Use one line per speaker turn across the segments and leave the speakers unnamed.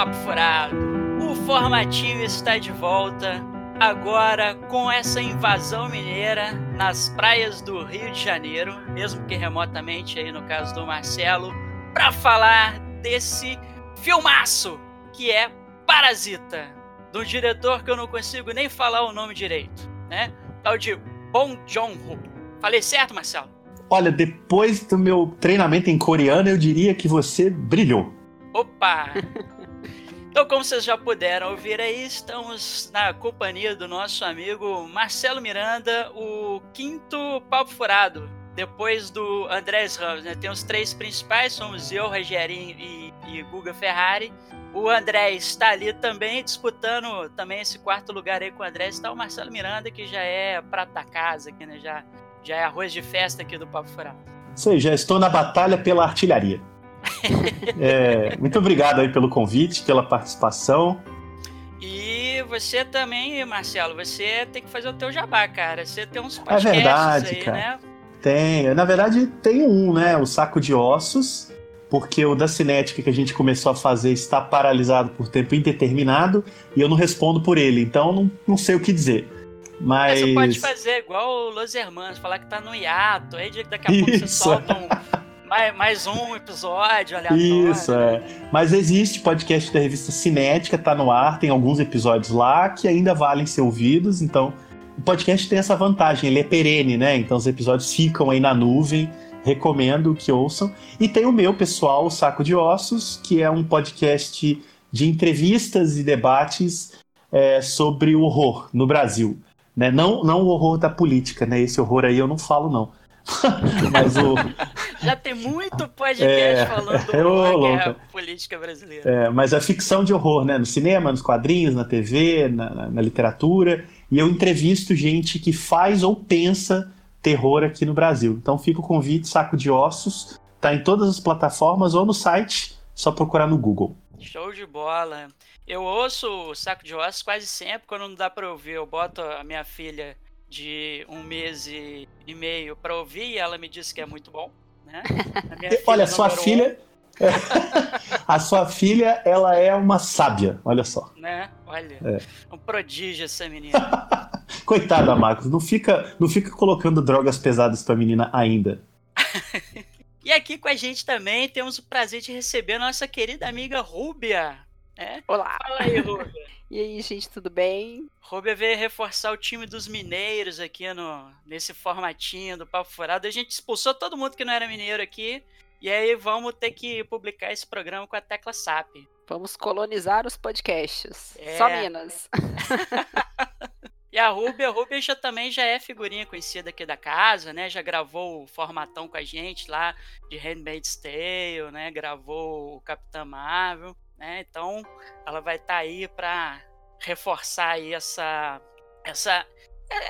Papo Furado, o formatinho está de volta, agora com essa invasão mineira nas praias do Rio de Janeiro, mesmo que remotamente aí no caso do Marcelo, para falar desse filmaço que é Parasita, do diretor que eu não consigo nem falar o nome direito, né? Tal de Bong Joon-ho. Falei certo, Marcelo?
Olha, depois do meu treinamento em coreano, eu diria que você brilhou.
Opa! Então, como vocês já puderam ouvir aí, estamos na companhia do nosso amigo Marcelo Miranda, o quinto papo furado, depois do Andrés Ramos. Né? Tem os três principais, somos eu, Rogerinho e, e Guga Ferrari. O André está ali também, disputando também esse quarto lugar aí com o André. Está o Marcelo Miranda, que já é prata casa aqui, né? Já, já é arroz de festa aqui do Papo Furado.
Sei, já estou na batalha pela artilharia. é, muito obrigado aí pelo convite, pela participação.
E você também, Marcelo, você tem que fazer o teu jabá, cara. Você tem uns podcasts
é verdade,
aí,
cara.
né?
Tem. Na verdade, tem um, né? O Saco de Ossos, porque o da Cinética que a gente começou a fazer está paralisado por tempo indeterminado e eu não respondo por ele, então não, não sei o que dizer. Mas.
Você pode fazer igual o Los Hermanos, falar que tá no hiato, aí daqui a pouco você
Isso.
solta um, mais, mais um episódio aleatório.
Isso, é. Mas existe podcast da revista Cinética, tá no ar, tem alguns episódios lá que ainda valem ser ouvidos, então o podcast tem essa vantagem, ele é perene, né? Então os episódios ficam aí na nuvem, recomendo que ouçam. E tem o meu pessoal, o Saco de Ossos, que é um podcast de entrevistas e debates é, sobre o horror no Brasil. Né? Não, não o horror da política, né? Esse horror aí eu não falo, não. Mas o,
Já tem muito podcast
É,
falando do
ô,
horror, que é a
louco.
política brasileira.
É, mas a ficção de horror, né? No cinema, nos quadrinhos, na TV, na, na- na literatura. E eu entrevisto gente que faz ou pensa terror aqui no Brasil. Então fica o convite, Saco de Ossos. Tá em todas as plataformas ou no site, só procurar no Google.
Show de bola. Eu ouço o Saco de Ossos quase sempre, quando não dá pra ouvir, eu boto a minha filha de um mês e, meio pra ouvir e ela me disse que é muito bom. Né?
Olha, sua filha. a sua filha, ela é uma sábia, olha só.
Um, né? Olha,
É.
um prodígio essa menina.
Coitada, Marcos, não fica, não fica colocando drogas pesadas pra menina ainda.
E aqui com a gente também temos o prazer de receber a nossa querida amiga Rúbia. Né?
Olá!
Fala aí, Rúbia.
E aí, gente, tudo bem?
Rúbia veio reforçar o time dos mineiros aqui no, nesse formatinho do Papo Furado. A gente expulsou todo mundo que não era mineiro aqui. E aí vamos ter que publicar esse programa com a tecla SAP.
Vamos colonizar os podcasts.
É.
Só Minas.
E a Rúbia, a Rúbia já também já é figurinha conhecida aqui da casa, né? Já gravou o formatão com a gente lá de Handmaid's Tale, né? Gravou o Capitã Marvel, né? Então ela vai estar aí para reforçar aí essa essa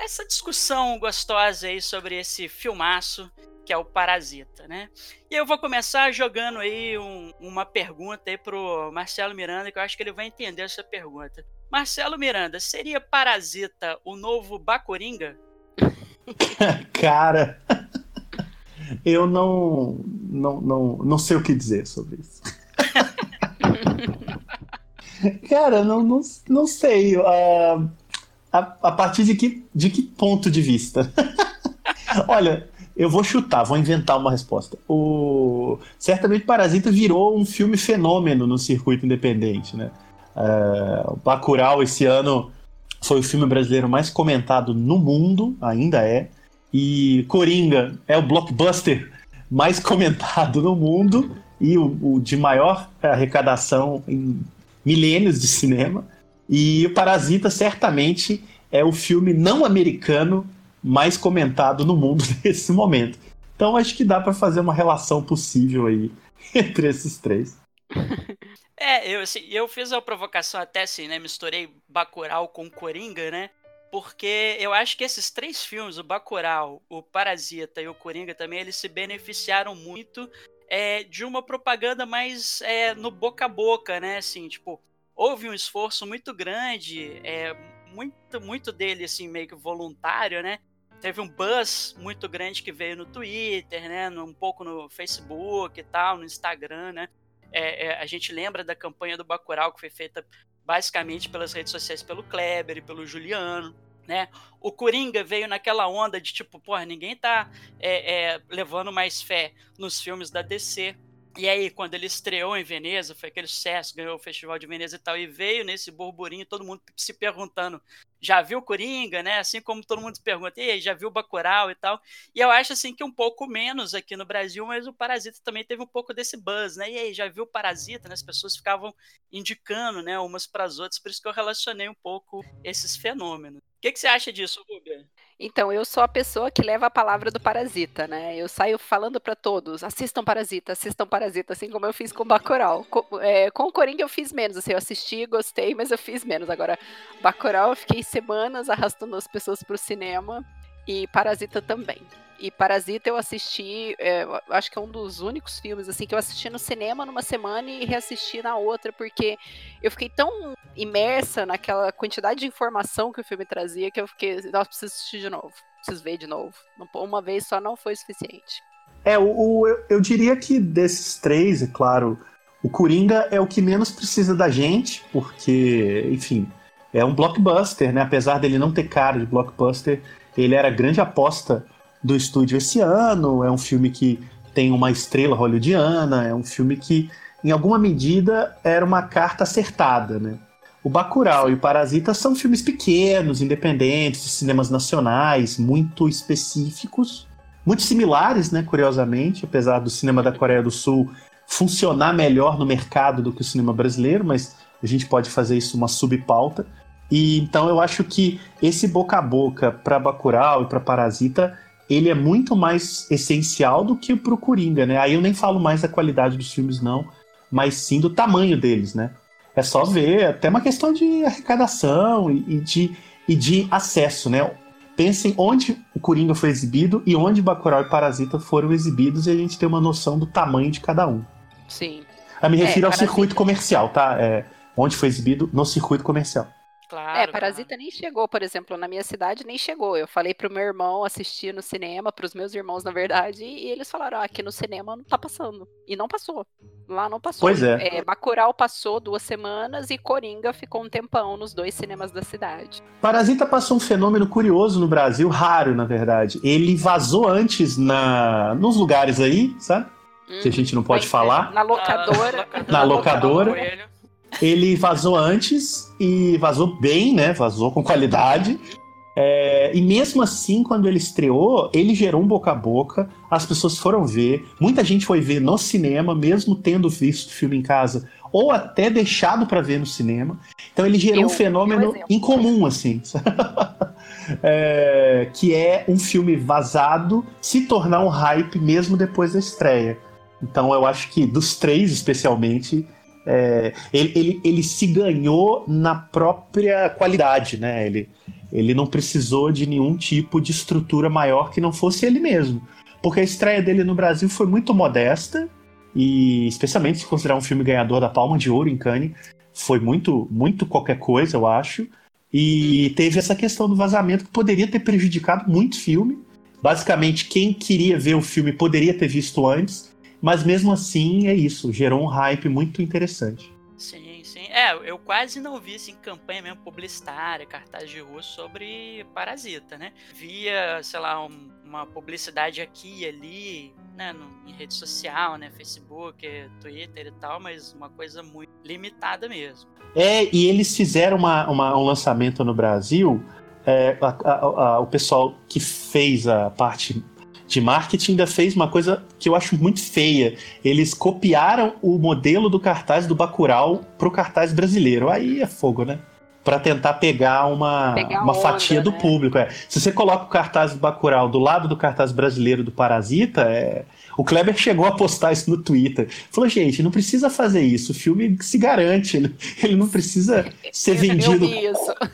essa discussão gostosa aí sobre esse filmaço que é o Parasita, né? E eu vou começar jogando aí um- uma pergunta aí pro Marcelo Miranda, que eu acho que ele vai entender essa pergunta. Marcelo Miranda, seria Parasita o novo Bacoringa?
Cara, eu não, não, não, não sei o que dizer sobre isso. Cara, não, não, não sei. ah, a, a partir de que, de que ponto de vista? Olha, eu vou chutar, vou inventar uma resposta. O, certamente Parasita virou um filme fenômeno no circuito independente, né? O Bacurau esse ano foi o filme brasileiro mais comentado no mundo, ainda é. E Coringa é o blockbuster mais comentado no mundo e o, o de maior arrecadação em milênios de cinema. E o Parasita certamente é o filme não americano mais comentado no mundo nesse momento. Então acho que dá para fazer uma relação possível aí entre esses três.
É, eu, assim, eu fiz a provocação até assim, né? Misturei Bacurau com Coringa, né? Porque eu acho que esses três filmes, o Bacurau, o Parasita e o Coringa também, eles se beneficiaram muito é, de uma propaganda mais é, no boca a boca, né? Assim, tipo, houve um esforço muito grande, é, muito, muito dele, assim, meio que voluntário, né? Teve um buzz muito grande que veio no Twitter, né? Um pouco no Facebook e tal, no Instagram, né? é, é, a gente lembra da campanha do Bacurau, que foi feita basicamente pelas redes sociais pelo Kleber e pelo Juliano. Né? O Coringa veio naquela onda de tipo, porra, ninguém tá é, é, levando mais fé nos filmes da DC. E aí, quando ele estreou em Veneza, foi aquele sucesso, ganhou o Festival de Veneza e tal, e veio nesse burburinho, todo mundo se perguntando, já viu Coringa, né? Assim como todo mundo se pergunta, e já viu Bacurau e tal. E eu acho, assim, que um pouco menos aqui no Brasil, mas o Parasita também teve um pouco desse buzz, né? E aí, já viu Parasita, né? As pessoas ficavam indicando, né, umas para as outras, por isso que eu relacionei um pouco esses fenômenos. O que, que você acha disso, Rubia?
Então, eu sou a pessoa que leva a palavra do Parasita, né? Eu saio falando para todos, assistam Parasita, assistam Parasita, assim como eu fiz com Bacurau. Com, é, com o Coringa eu fiz menos, assim, eu assisti, gostei, mas eu fiz menos. Agora, Bacurau eu fiquei semanas arrastando as pessoas pro cinema e Parasita também. E Parasita eu assisti, é, acho que é um dos únicos filmes assim que eu assisti no cinema numa semana e reassisti na outra, porque eu fiquei tão imersa naquela quantidade de informação que o filme trazia que eu fiquei, nossa, preciso assistir de novo, preciso ver de novo. Uma vez só não foi suficiente.
É, o, o eu, eu diria que desses três, é claro, o Coringa é o que menos precisa da gente, porque, enfim, é um blockbuster, né? Apesar dele não ter cara de blockbuster, ele era grande aposta do estúdio esse ano, é um filme que tem uma estrela hollywoodiana, é um filme que, em alguma medida, era uma carta acertada, né? O Bacurau e o Parasita são filmes pequenos, independentes, de cinemas nacionais, muito específicos, muito similares, né, curiosamente, apesar do cinema da Coreia do Sul funcionar melhor no mercado do que o cinema brasileiro, mas a gente pode fazer isso uma subpauta. E então eu acho que esse boca a boca para Bacurau e para Parasita ele é muito mais essencial do que pro Coringa, né? Aí eu nem falo mais da qualidade dos filmes, não, mas sim do tamanho deles, né? É só ver, até uma questão de arrecadação e, e de, e de acesso, né? Pensem onde o Coringa foi exibido e onde Bacurau e Parasita foram exibidos e a gente tem uma noção do tamanho de cada um.
Sim.
Eu me refiro é, ao circuito comercial, tá? É, onde foi exibido no circuito comercial.
Claro. É, Parasita claro. nem chegou, por exemplo, na minha cidade nem chegou. Eu falei pro meu irmão assistir no cinema, pros meus irmãos, na verdade, e eles falaram: ah, aqui no cinema não tá passando. E não passou. Lá não passou.
Pois é.
é Bacurau passou duas semanas e Coringa ficou um tempão nos dois cinemas da cidade.
Parasita passou um fenômeno curioso no Brasil, raro, na verdade. Ele vazou antes na nos lugares aí, sabe? que a gente não pode falar.
Na locadora.
na locadora. Ele vazou antes e vazou bem, né? Vazou com qualidade. É, e mesmo assim, quando ele estreou, ele gerou um boca a boca, as pessoas foram ver, muita gente foi ver no cinema, mesmo tendo visto o filme em casa, ou até deixado para ver no cinema. Então ele gerou eu, um fenômeno incomum, assim. é, que é um filme vazado se tornar um hype mesmo depois da estreia. Então eu acho que dos três, especialmente, é, ele, ele, ele se ganhou na própria qualidade, né? Ele, ele não precisou de nenhum tipo de estrutura maior que não fosse ele mesmo. Porque a estreia dele no Brasil foi muito modesta, e especialmente se considerar um filme ganhador da Palma de Ouro em Cannes, foi muito, muito qualquer coisa, eu acho. E teve essa questão do vazamento que poderia ter prejudicado muito o filme. Basicamente, quem queria ver o filme poderia ter visto antes, mas mesmo assim, é isso. Gerou um hype muito interessante.
Sim, sim. É, eu quase não vi assim, campanha mesmo publicitária, cartaz de rua sobre Parasita, né? Via, sei lá, um, uma publicidade aqui e ali, né, no, em rede social, né, Facebook, Twitter e tal, mas uma coisa muito limitada mesmo.
É, e eles fizeram uma, uma um lançamento no Brasil. É, a, a, a, o pessoal que fez a parte de marketing ainda fez uma coisa que eu acho muito feia. Eles copiaram o modelo do cartaz do Bacurau pro cartaz brasileiro. Aí é fogo, né? Para tentar pegar uma, pegar uma onda, fatia do né? público. É. Se você coloca o cartaz do Bacurau do lado do cartaz brasileiro do Parasita, é, o Kleber chegou a postar isso no Twitter. Falou, gente, não precisa fazer isso. O filme se garante. Ele não precisa ser vendido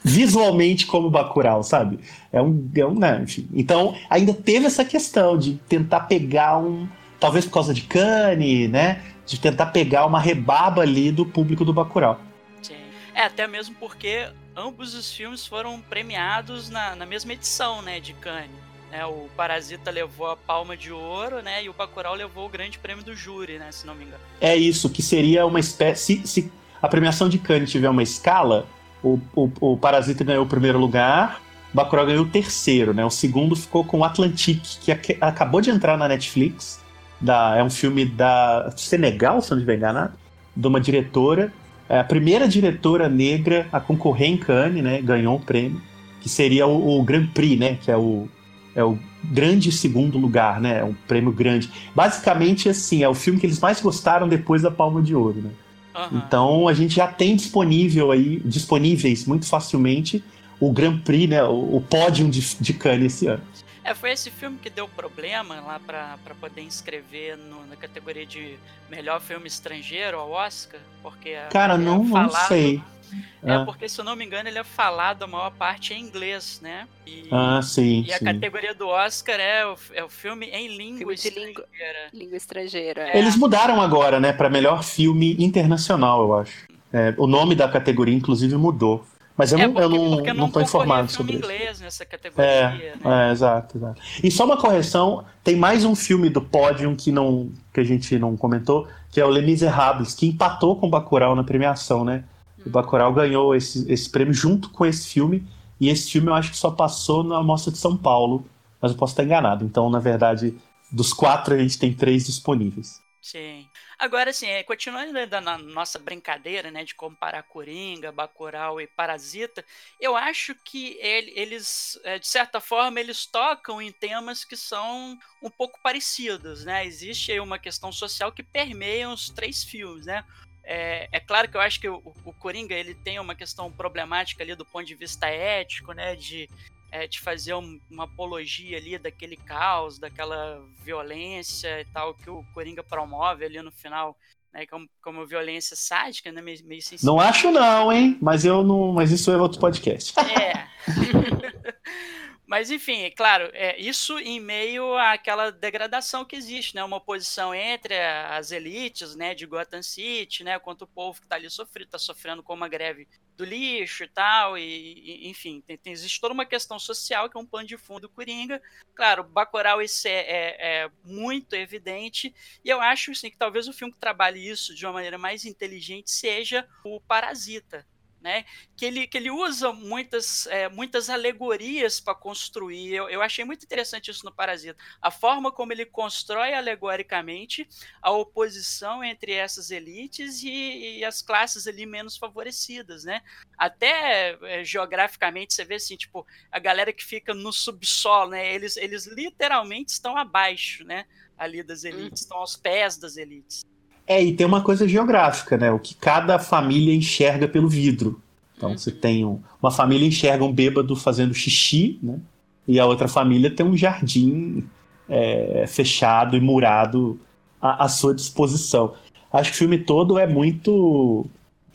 visualmente como Bacurau, sabe? É um. É um né, enfim. Então, ainda teve essa questão de tentar pegar um. Talvez por causa de Cane, né? De tentar pegar uma rebaba ali do público do Bacurau.
Sim. É, até mesmo porque ambos os filmes foram premiados na, na mesma edição, né, de Cannes. Né? O Parasita levou a Palma de Ouro, né? E o Bacurau levou o Grande Prêmio do Júri, né? Se não me engano.
É isso, que seria uma espécie... Se, se a premiação de Cannes tiver uma escala, o, o, o Parasita ganhou o primeiro lugar, o Bacurau ganhou o terceiro, né? O segundo ficou com o Atlantique, que ac acabou de entrar na Netflix. Da, é um filme da Senegal, se não estiver enganado, de uma diretora. É a primeira diretora negra a concorrer em Cannes, né? Ganhou o prêmio, que seria o, o Grand Prix, né? Que é o, é o grande segundo lugar, né? É um prêmio grande. Basicamente, assim, é o filme que eles mais gostaram depois da Palma de Ouro, né? Uhum. Então a gente já tem disponível aí, disponíveis muito facilmente o Grand Prix, né? O, o pódio de, de Cannes esse ano.
É, foi esse filme que deu problema lá para poder inscrever no, na categoria de melhor filme estrangeiro ao Oscar, porque
cara é não, falado, não sei.
É, ah. porque se eu não me engano ele é falado a maior parte em inglês, né?
E, ah, sim.
E a categoria do Oscar é o, é o filme em língua
filme
estrangeira.
Língua, língua estrangeira.
É. Eles mudaram agora, né, para melhor filme internacional, eu acho. É, o nome da categoria, inclusive, mudou. Mas eu, é porque, não, eu não, não tô informado sobre
isso. inglês nessa categoria, é,
né? é, exato, exato. E só uma correção, tem mais um filme do pódio que, não, que a gente não comentou, que é o Les Miserables, que empatou com o Bacurau na premiação, né? O Bacurau ganhou esse, esse prêmio junto com esse filme, e esse filme eu acho que só passou na Mostra de São Paulo, mas eu posso estar enganado. Então, na verdade, dos quatro a gente tem três disponíveis.
Sim. Agora, assim, é, continuando na nossa brincadeira, né, de comparar Coringa, Bacurau e Parasita, eu acho que ele, eles, é, de certa forma, eles tocam em temas que são um pouco parecidos, né? Existe aí uma questão social que permeia os três filmes, né? É, é, claro que eu acho que o, o, Coringa ele tem uma questão problemática ali do ponto de vista ético, né? De é, de fazer um, uma apologia ali daquele caos, daquela violência e tal que o Coringa promove ali no final, né, como, como violência sádica, né, meio, meio
Não acho não, hein? Mas eu não, mas isso é outro podcast.
É. Mas, enfim, é claro, é, isso em meio àquela degradação que existe, né? Uma oposição entre as elites, né, de Gotham City, né, contra o povo que está ali sofrendo, está sofrendo com uma greve do lixo e tal, e, e enfim, tem, tem, existe toda uma questão social que é um pano de fundo do Coringa. Claro, Bacurau isso é, é, é, muito evidente, e eu acho, assim, que talvez o filme que trabalhe isso de uma maneira mais inteligente seja o Parasita, né? Que ele, que ele usa muitas, é, muitas alegorias para construir. Eu, eu achei muito interessante isso no Parasita. A forma como ele constrói alegoricamente a oposição entre essas elites e, e as classes ali menos favorecidas, né? Até é, geograficamente você vê assim, tipo, a galera que fica no subsolo, né? Eles, eles literalmente estão abaixo, né? Ali das elites, uhum. estão aos pés das elites.
É, e tem uma coisa geográfica, né? O que cada família enxerga pelo vidro. Então uhum. você tem um, uma família enxerga um bêbado fazendo xixi, né? E a outra família tem um jardim é, fechado e murado à, à, sua disposição. Acho que o filme todo é muito.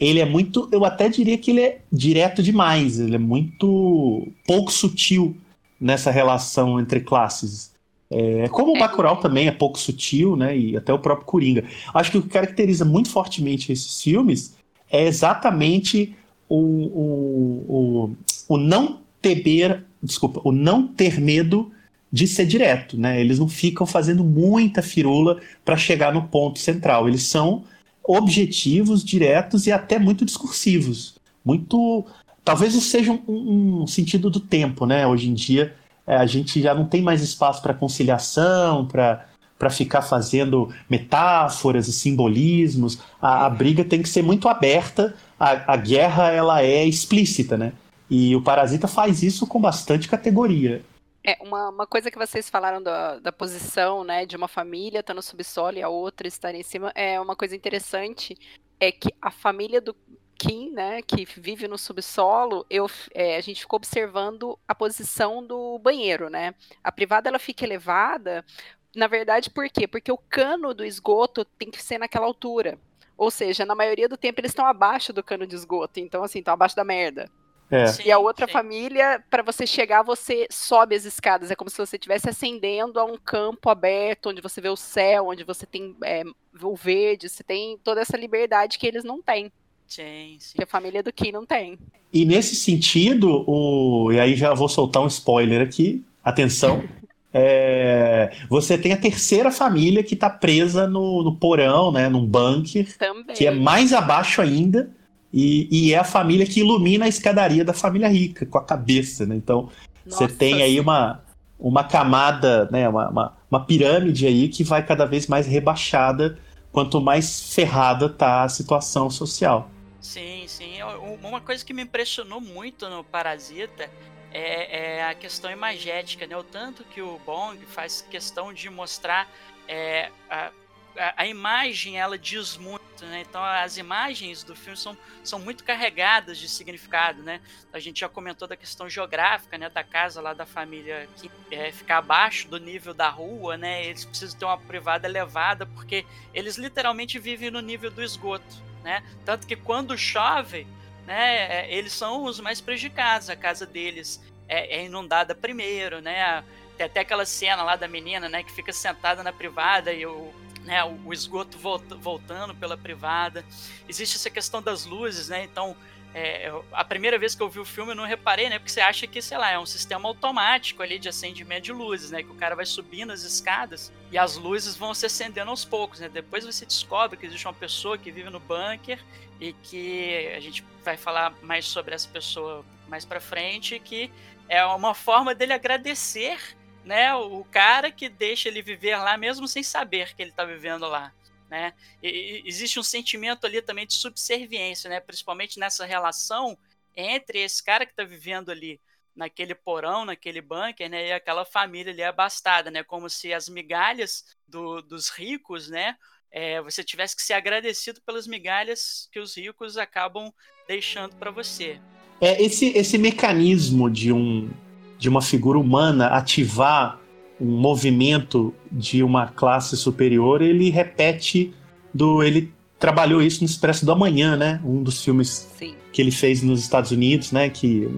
Ele é muito. Eu até diria que ele é direto demais. Ele é muito pouco sutil nessa relação entre classes. É, como o é. Bacurau também é pouco sutil, né? E até o próprio Coringa. Acho que o que caracteriza muito fortemente esses filmes é exatamente o, o, o, o não temer, desculpa, o não ter medo de ser direto, né? Eles não ficam fazendo muita firula para chegar no ponto central. Eles são objetivos, diretos e até muito discursivos. Muito. Talvez isso seja um, um sentido do tempo, né? Hoje em dia é, a gente já não tem mais espaço para conciliação, para ficar fazendo metáforas e simbolismos. A, a, briga tem que ser muito aberta, a, a guerra ela é explícita, né? E o Parasita faz isso com bastante categoria.
É, uma, uma coisa que vocês falaram da, da posição, né, de uma família estar no subsolo e a outra estar em cima, é uma coisa interessante, é que a família do, Kim, né, que vive no subsolo, eu, é, a gente ficou observando a posição do banheiro, né? A privada ela fica elevada, na verdade, por quê? Porque o cano do esgoto tem que ser naquela altura. Ou seja, na maioria do tempo eles estão abaixo do cano de esgoto, então assim, estão abaixo da merda. É. e a outra sim. família, para você chegar, você sobe as escadas. É como se você estivesse ascendendo a um campo aberto, onde você vê o céu, onde você tem é, o verde, você tem toda essa liberdade que eles não têm.
Sim, sim.
Que a família do Kim não tem.
E nesse sentido, o... e aí já vou soltar um spoiler aqui. Atenção. É, você tem a terceira família que está presa no, no, porão, né, num bunker,
Também.
que é mais abaixo ainda, e, e, é a família que ilumina a escadaria da família rica, com a cabeça. Né? Então, Nossa, você tem aí uma, uma camada, né, uma, uma, uma, pirâmide aí que vai cada vez mais rebaixada quanto mais ferrada tá a situação social.
Sim, sim. Uma coisa que me impressionou muito no Parasita é, é, a questão imagética, né? O tanto que o Bong faz questão de mostrar é, a, a, a, imagem, ela diz muito, né? Então as imagens do filme são, são muito carregadas de significado, né? A gente já comentou da questão geográfica, né? Da casa lá da família que é, ficar abaixo do nível da rua, né? Eles precisam ter uma privada elevada porque eles literalmente vivem no nível do esgoto, né? Tanto que quando chove né, é, eles são os mais prejudicados. A casa deles é, é, inundada primeiro, né? Tem até aquela cena lá da menina, né, que fica sentada na privada e o, né, o esgoto volta, voltando pela privada. Existe essa questão das luzes, né? Então, é, a primeira vez que eu vi o filme eu não reparei, né? Porque você acha que, sei lá, é um sistema automático ali de acendimento de luzes, né? Que o cara vai subindo as escadas e as luzes vão se acendendo aos poucos, né? Depois você descobre que existe uma pessoa que vive no bunker e que a gente vai falar mais sobre essa pessoa mais para frente, que é uma forma dele agradecer, né, o cara que deixa ele viver lá mesmo sem saber que ele está vivendo lá, né? E, existe um sentimento ali também de subserviência, né, principalmente nessa relação entre esse cara que está vivendo ali naquele porão, naquele bunker, né, e aquela família ali abastada, né, como se as migalhas do, dos ricos, né, é, você tivesse que ser agradecido pelas migalhas que os ricos acabam deixando para você.
É esse, esse mecanismo de, um, de uma figura humana ativar um movimento de uma classe superior, ele repete do. Ele trabalhou isso no Expresso do Amanhã, né? Um dos filmes Sim. que ele fez nos Estados Unidos, né? Que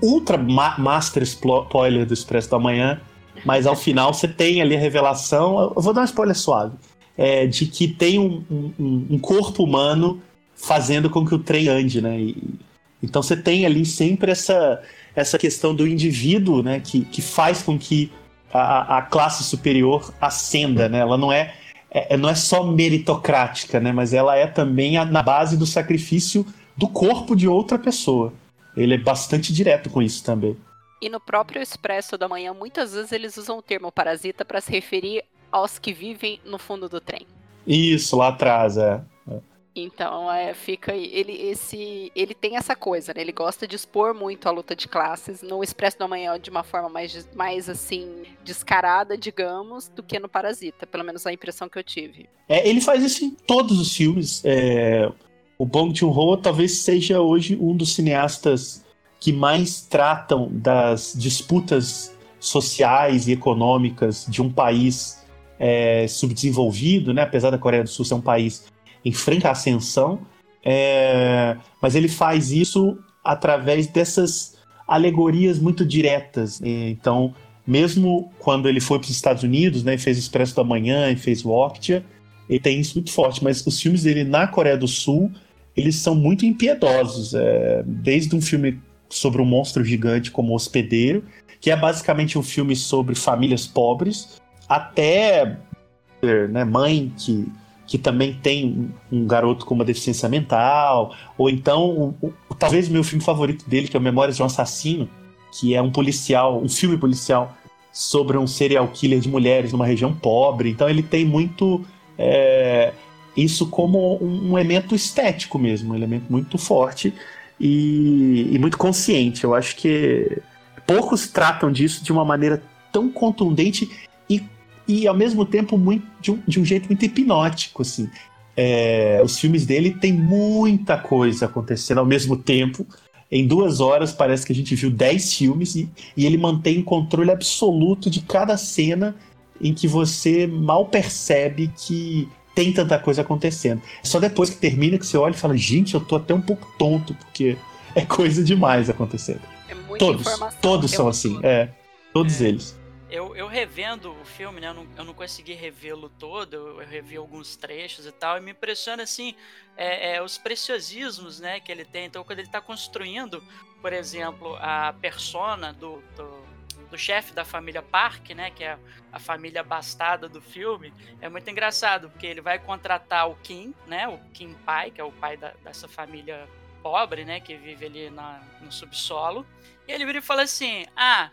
ultra ma master spoiler do Expresso do Amanhã, mas ao final você tem ali a revelação. Eu vou dar um spoiler suave é, de que tem um, um, um, corpo humano fazendo com que o trem ande, né? E, então você tem ali sempre essa, essa questão do indivíduo, né? Que, que faz com que a, a classe superior ascenda, né? Ela não é, é, não é só meritocrática, né? Mas ela é também a, na base do sacrifício do corpo de outra pessoa. Ele é bastante direto com isso também.
E no próprio Expresso da Manhã, muitas vezes eles usam o termo parasita para se referir aos que vivem no fundo do trem.
Isso, lá atrás, é.
Então, é, fica ele esse ele tem essa coisa, né? Ele gosta de expor muito a luta de classes no Expresso da Manhã de uma forma mais, mais assim descarada, digamos, do que no Parasita, pelo menos a impressão que eu tive.
É, ele faz isso em todos os filmes. É, o Bong Joon-ho talvez seja hoje um dos cineastas que mais tratam das disputas sociais e econômicas de um país é, subdesenvolvido, né? apesar da Coreia do Sul ser um país em franca ascensão, é, mas ele faz isso através dessas alegorias muito diretas. Então, mesmo quando ele foi para os Estados Unidos, né, fez Expresso da Manhã e fez o Okja, ele tem isso muito forte. Mas os filmes dele na Coreia do Sul, eles são muito impiedosos. É, desde um filme sobre um monstro gigante como Hospedeiro, que é basicamente um filme sobre famílias pobres, até né, mãe que, que também tem um garoto com uma deficiência mental, ou então, o, o, talvez o meu filme favorito dele, que é o Memórias de um Assassino, que é um policial, um filme policial sobre um serial killer de mulheres numa região pobre. Então ele tem muito é, isso como um, um, elemento estético mesmo, um elemento muito forte e, e muito consciente. Eu acho que poucos tratam disso de uma maneira tão contundente e ao mesmo tempo muito, de, um, de um jeito muito hipnótico, assim. É, os filmes dele tem muita coisa acontecendo ao mesmo tempo. Em duas horas parece que a gente viu dez filmes e, e ele mantém controle absoluto de cada cena em que você mal percebe que tem tanta coisa acontecendo. Só depois que termina que você olha e fala, gente, eu tô até um pouco tonto, porque é coisa demais acontecendo. É todos, informação. todos são assim, é, todos é. eles
eu, eu revendo o filme, né? Eu não, eu não consegui revê-lo todo, eu, revi alguns trechos e tal, e me impressiona, assim, é, é, os preciosismos, né, que ele tem. Então, quando ele está construindo, por exemplo, a persona do, do, do chefe da família Park, né, que é a família bastada do filme, é muito engraçado, porque ele vai contratar o Kim, né, o Kim Pai, que é o pai da, dessa família pobre, né, que vive ali na, no subsolo, e ele vira e fala assim, ah,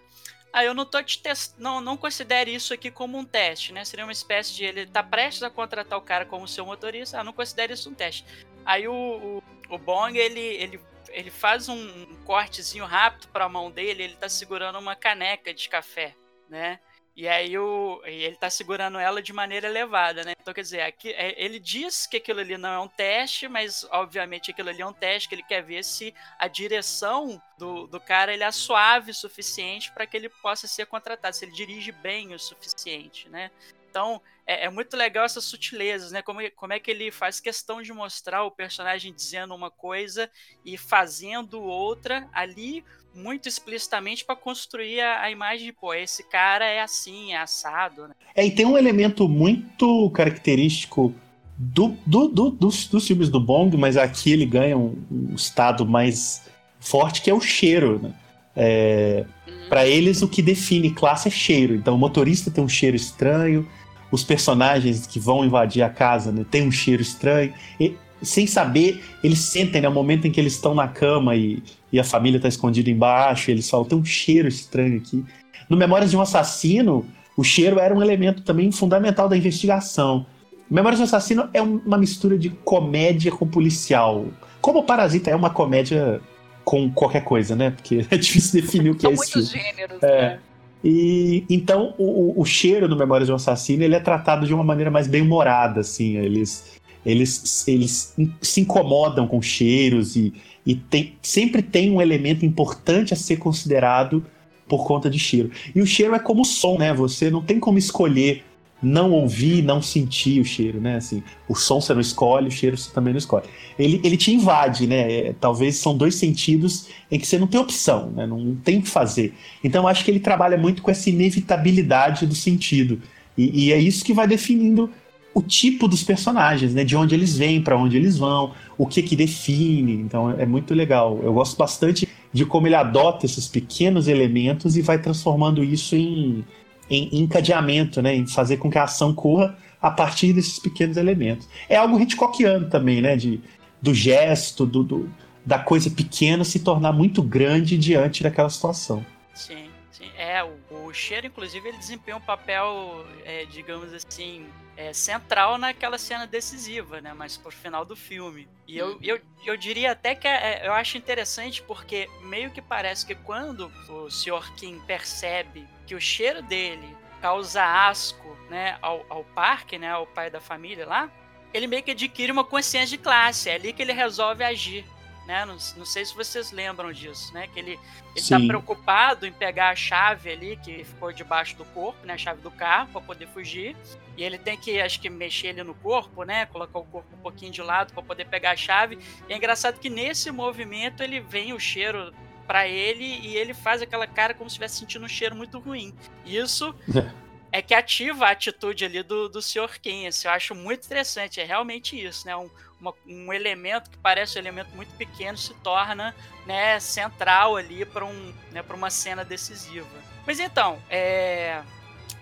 ah, eu não tô te test... não, não considere isso aqui como um teste, né? Seria uma espécie de ele tá prestes a contratar o cara como seu motorista, ah, não considere isso um teste. Aí o, o, o Bong, ele, ele ele faz um cortezinho rápido para a mão dele, ele tá segurando uma caneca de café, né? E aí o, ele tá segurando ela de maneira elevada, né? Então, quer dizer, aqui, é, ele diz que aquilo ali não é um teste, mas obviamente aquilo ali é um teste que ele quer ver se a direção do, do cara ele é suave o suficiente para que ele possa ser contratado, se ele dirige bem o suficiente, né? Então, é, é, muito legal essas sutilezas, né? Como, como é que ele faz questão de mostrar o personagem dizendo uma coisa e fazendo outra ali muito explicitamente para construir a, a, imagem de, pô, esse cara é assim, é assado, né?
É, e tem um elemento muito característico do, do, do, dos, dos filmes do Bong, mas aqui ele ganha um, um estado mais forte, que é o cheiro, né? É, hum. Para eles, o que define classe é cheiro. Então, o motorista tem um cheiro estranho, os personagens que vão invadir a casa né, tem um cheiro estranho. E, sem saber, eles sentem, né? O momento em que eles estão na cama e, e a família está escondida embaixo, eles falam, tem um cheiro estranho aqui. No Memórias de um Assassino, o cheiro era um elemento também fundamental da investigação. Memórias de um Assassino é uma mistura de comédia com policial. Como o Parasita é uma comédia com qualquer coisa, né? Porque é difícil definir o que
São
é esse
muitos
filme.
gêneros,
É.
né?
E então o, o cheiro no Memórias de um Assassino ele é tratado de uma maneira mais bem humorada, assim. Eles, eles, eles se incomodam com cheiros e, e tem, sempre tem um elemento importante a ser considerado por conta de cheiro. E o cheiro é como som, né? Você não tem como escolher não ouvir, não sentir o cheiro, né? Assim, o som você não escolhe, o cheiro você também não escolhe. Ele, ele te invade, né? É, talvez são dois sentidos em que você não tem opção, né? Não, tem o que fazer. Então acho que ele trabalha muito com essa inevitabilidade do sentido. E, e é isso que vai definindo o tipo dos personagens, né? De onde eles vêm, para onde eles vão, o que que define. Então é muito legal. Eu gosto bastante de como ele adota esses pequenos elementos e vai transformando isso em, em encadeamento, né? Em fazer com que a ação corra a partir desses pequenos elementos. É algo Hitchcockiano também, né? De, do gesto, do, do- da coisa pequena se tornar muito grande diante daquela situação.
Sim, sim. É, o, o cheiro, inclusive, ele desempenha um papel, é, digamos assim, é, central naquela cena decisiva, né? Mas pro final do filme. E eu,
Uhum.
eu, eu diria até que é- é- eu acho interessante porque meio que parece que quando o Sr. Kim percebe que o cheiro dele causa asco, né, ao, ao parque, né, ao pai da família lá, ele meio que adquire uma consciência de classe. É ali que ele resolve agir. Né? Não, não sei se vocês lembram disso, né? Que ele, tá
Sim.
preocupado em pegar a chave ali que ficou debaixo do corpo, né? A chave do carro para poder fugir. E ele tem que, acho que, mexer ele no corpo, né? Colocar o corpo um pouquinho de lado para poder pegar a chave. E é engraçado que nesse movimento ele vem o cheiro para ele e ele faz aquela cara como se estivesse sentindo um cheiro muito ruim. Isso é que ativa a atitude ali do, do Sr. Isso eu acho muito interessante. É realmente isso, né? Um, uma- um elemento que parece um elemento muito pequeno se torna né, central ali para um, né, uma cena decisiva. Mas então, é...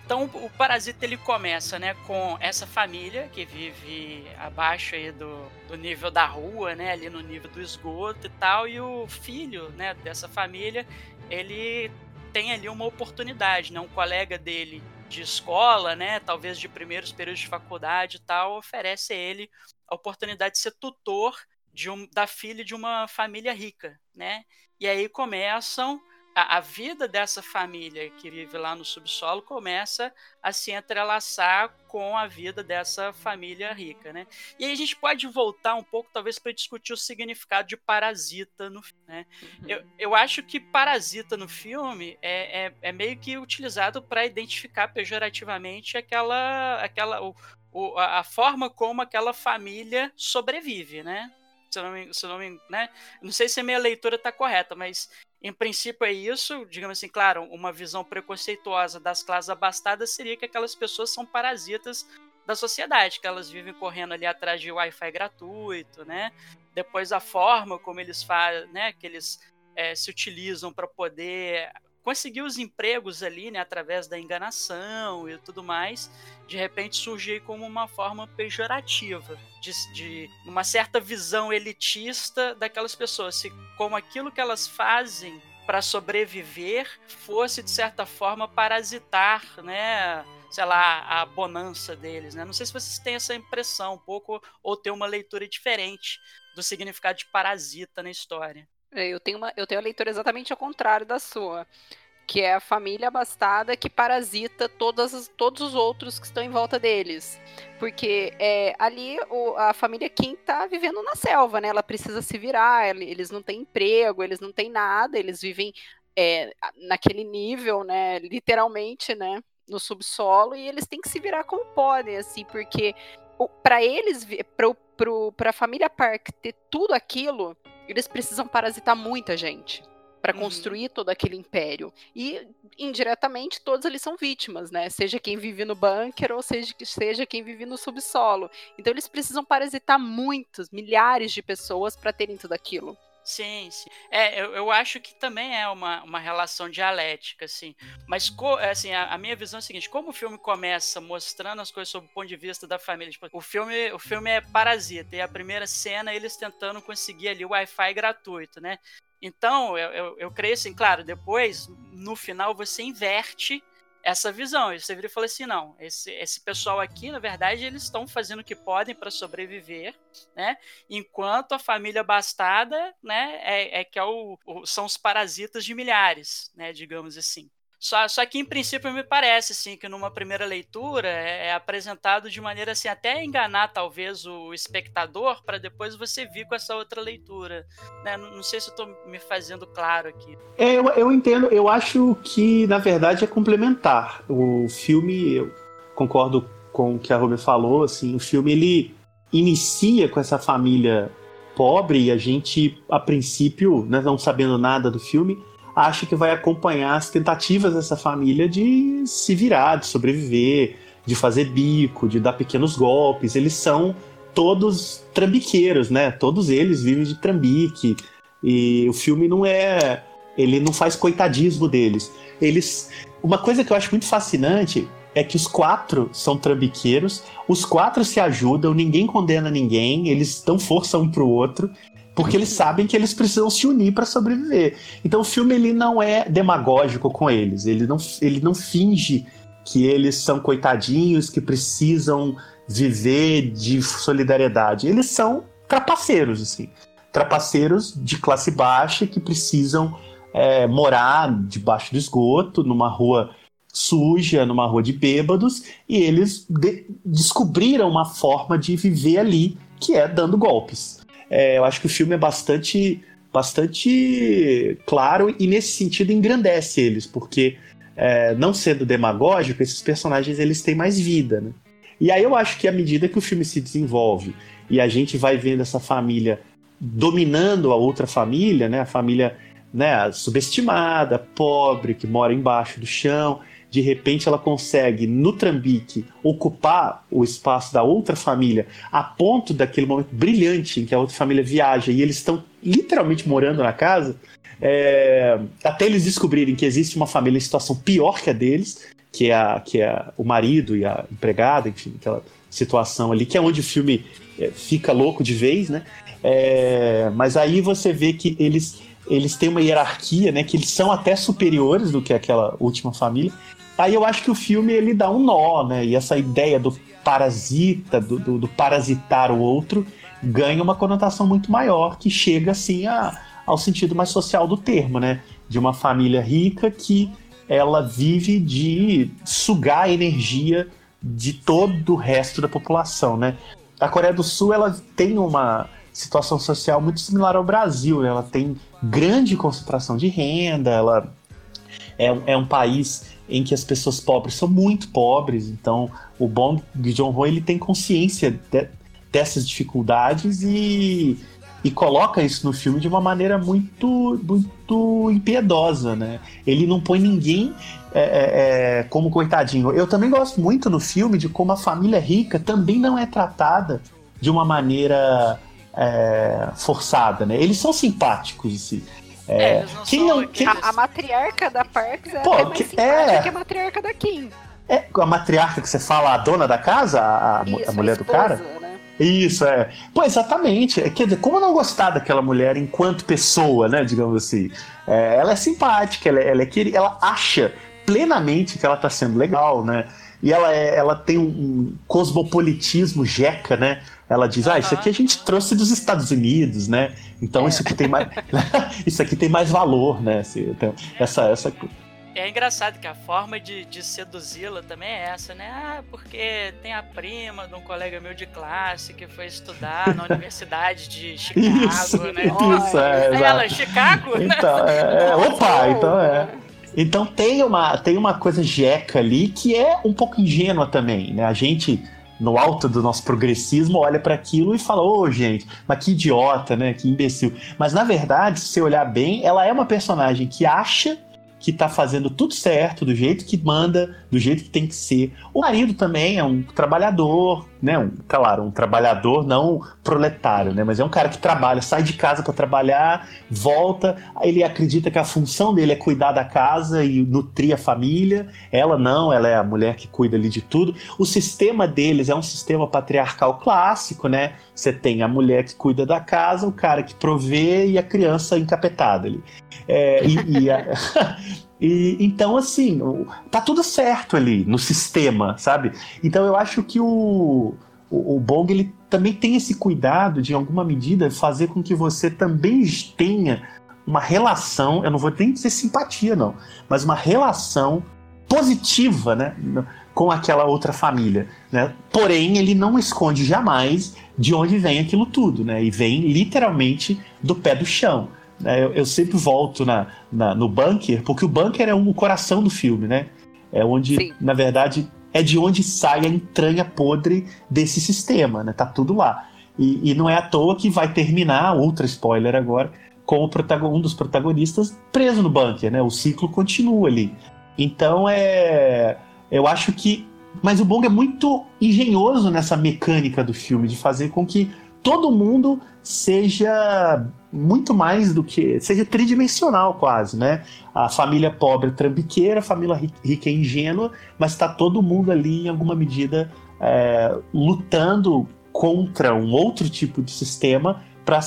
Então o Parasita ele começa, né, com essa família que vive abaixo aí do, do nível da rua, né, ali no nível do esgoto e tal, e o filho, né, dessa família, ele tem ali uma oportunidade, né, um colega dele de escola, né, talvez de primeiros períodos de faculdade e tal, oferece a ele a oportunidade de ser tutor de um, da filha de uma família rica, né? E aí começam a, a vida dessa família que vive lá no subsolo começa a se entrelaçar com a vida dessa família rica, né? E aí a gente pode voltar um pouco, talvez, para discutir o significado de parasita no filme, né? Eu, eu acho que parasita no filme é, é, é meio que utilizado para identificar pejorativamente aquela, aquela o, o- a a forma como aquela família sobrevive, né? Se eu não me, se eu não, me, né? não sei se a minha leitura está correta, mas em princípio é isso. Digamos assim, claro, uma visão preconceituosa das classes abastadas seria que aquelas pessoas são parasitas da sociedade, que elas vivem correndo ali atrás de Wi-Fi gratuito, né? Depois a forma como eles fazem, né? Que eles eh, se utilizam para poder conseguir os empregos ali, né, através da enganação e tudo mais, de repente surgir como uma forma pejorativa, de, de uma certa visão elitista daquelas pessoas, se como aquilo que elas fazem para sobreviver fosse de certa forma parasitar, né, sei lá, a bonança deles, né? Não sei se vocês têm essa impressão um pouco ou ter uma leitura diferente do significado de parasita na história.
Eu tenho, uma, eu tenho a leitura exatamente ao contrário da sua. Que é a família abastada que parasita todas, todos os outros que estão em volta deles. Porque é, ali o, a família Kim tá vivendo na selva, né? Ela precisa se virar, eles não têm emprego, eles não têm nada, eles vivem é, naquele nível, né? Literalmente, né? No subsolo, e eles têm que se virar como podem, assim, porque para eles, para a família Park ter tudo aquilo, eles precisam parasitar muita gente para uhum. construir todo aquele império. E indiretamente todos eles são vítimas, né? Seja quem vive no bunker ou seja, seja quem vive no subsolo. Então eles precisam parasitar muitos, milhares de pessoas para terem tudo aquilo.
Sim, sim. É, eu, eu acho que também é uma, uma relação dialética, assim. Mas, co, é, assim, a, a, minha visão é a seguinte: como o filme começa mostrando as coisas sob o ponto de vista da família, tipo, o filme, o filme é parasita, e a primeira cena é eles tentando conseguir ali o Wi-Fi gratuito, né? Então, eu, eu, eu creio assim, claro, depois, no final, você inverte essa visão. E você vira e assim: não, esse, esse pessoal aqui, na verdade, eles estão fazendo o que podem para sobreviver, né? Enquanto a família bastada, né, é, é que é o, o, são os parasitas de milhares, né, digamos assim. Só, só que, em princípio, me parece assim, que numa primeira leitura é, é apresentado de maneira assim, até enganar talvez o espectador para depois você vir com essa outra leitura. Né? Não, não, sei se estou me fazendo claro aqui.
É, eu, eu entendo, eu acho que na verdade é complementar. O filme, eu concordo com o que a Ruby falou, assim, o filme ele inicia com essa família pobre e a gente, a princípio, né, não sabendo nada do filme, acha que vai acompanhar as tentativas dessa família de se virar, de sobreviver, de fazer bico, de dar pequenos golpes. Eles são todos trambiqueiros, né? Todos eles vivem de trambique. E o filme não é. Ele não faz coitadismo deles. Eles. Uma coisa que eu acho muito fascinante é que os quatro são trambiqueiros, os quatro se ajudam, ninguém condena ninguém, eles dão força um pro outro porque eles sabem que eles precisam se unir para sobreviver. Então o filme ele não é demagógico com eles, ele não, ele não finge que eles são coitadinhos, que precisam viver de solidariedade. Eles são trapaceiros, assim. Trapaceiros de classe baixa que precisam é, morar debaixo do esgoto, numa rua suja, numa rua de bêbados, e eles de descobriram uma forma de viver ali, que é dando golpes é, eu acho que o filme é bastante, bastante claro e nesse sentido engrandece eles, porque é, não sendo demagógico, esses personagens eles têm mais vida, né? E aí eu acho que à medida que o filme se desenvolve e a gente vai vendo essa família dominando a outra família, né? A família né, subestimada, pobre, que mora embaixo do chão, de repente ela consegue, no Trambique, ocupar o espaço da outra família, a ponto daquele momento brilhante em que a outra família viaja e eles estão literalmente morando na casa, é, até eles descobrirem que existe uma família em situação pior que a deles, que é, a, que é o marido e a empregada, enfim, aquela situação ali, que é onde o filme é, fica louco de vez, né? É, mas aí você vê que eles eles têm uma hierarquia, né? Que eles são até superiores do que aquela última família. Aí eu acho que o filme ele dá um nó, né? E essa ideia do parasita, do, do, do parasitar o outro, ganha uma conotação muito maior, que chega assim a, ao sentido mais social do termo, né? De uma família rica que ela vive de sugar a energia de todo o resto da população, né? A Coreia do Sul ela tem uma situação social muito similar ao Brasil, né? ela tem grande concentração de renda, ela é, é um país em que as pessoas pobres são muito pobres, então o Bong Joon-ho ele tem consciência de, dessas dificuldades e, e coloca isso no filme de uma maneira muito muito impiedosa, né? Ele não põe ninguém é, é, é, como coitadinho. Eu também gosto muito no filme de como a família rica também não é tratada de uma maneira é, forçada, né? Eles são simpáticos.
É, é não quem não, quem...
A, a, matriarca da Parks é Pô, até mais que, é... que a matriarca da Kim.
É, a matriarca que você fala, a dona da casa, a, Isso, a mulher a esposa, do cara? Né? Isso, é. Pô, exatamente. É, quer dizer, como não gostar daquela mulher enquanto pessoa, né? Digamos assim. É, ela é simpática, ela, é, ela é querida, ela acha plenamente que ela tá sendo legal, né? E ela, é, ela tem um cosmopolitismo jeca, né? Ela diz, ah, isso aqui a gente trouxe dos Estados Unidos, né? Então é. isso aqui tem mais, isso aqui tem mais valor, né? Então, essa, essa
é engraçado que a forma de, de seduzi-la também é essa, né? Ah, porque tem a prima de um colega meu de classe que foi estudar na Universidade de Chicago,
isso,
né?
Isso, é,
é ela, Chicago?
Né? Então, é, é, opa, então é. Então tem uma, tem uma coisa jeca ali que é um pouco ingênua também, né? A gente, no alto do nosso progressismo, olha para aquilo e fala, ô oh, gente, mas que idiota, né? Que imbecil. Mas na verdade, se você olhar bem, ela é uma personagem que acha que tá fazendo tudo certo, do jeito que manda, do jeito que tem que ser. O marido também é um trabalhador, né? Um, claro, um trabalhador não proletário, né? Mas é um cara que trabalha, sai de casa para trabalhar, volta, ele acredita que a função dele é cuidar da casa e nutrir a família. Ela não, ela é a mulher que cuida ali de tudo. O sistema deles é um sistema patriarcal clássico, né? Você tem a mulher que cuida da casa, o cara que provê e a criança encapetada ali. É, e, e, a, e, então, assim, tá tudo certo ali no sistema, sabe? Então eu acho que o, o, o Bong ele também tem esse cuidado de, em alguma medida, fazer com que você também tenha uma relação, eu não vou nem dizer simpatia, não, mas uma relação positiva, né? Com aquela outra família, né? Porém, ele não esconde jamais de onde vem aquilo tudo, né? E vem literalmente do pé do chão. Né? Eu, eu, sempre volto na, na, no bunker, porque o bunker é um, o coração do filme, né? É onde, Sim. na verdade, é de onde sai a entranha podre desse sistema, né? Tá tudo lá. E, e não é à toa que vai terminar, outra spoiler agora, com um dos protagonistas preso no bunker, né? O ciclo continua ali. Então é. Eu acho que. Mas o Bong é muito engenhoso nessa mecânica do filme, de fazer com que todo mundo seja muito mais do que. seja tridimensional quase, né? A família pobre trambiqueira, a família rica e ingênua, mas está todo mundo ali, em alguma medida, é, lutando contra um outro tipo de sistema para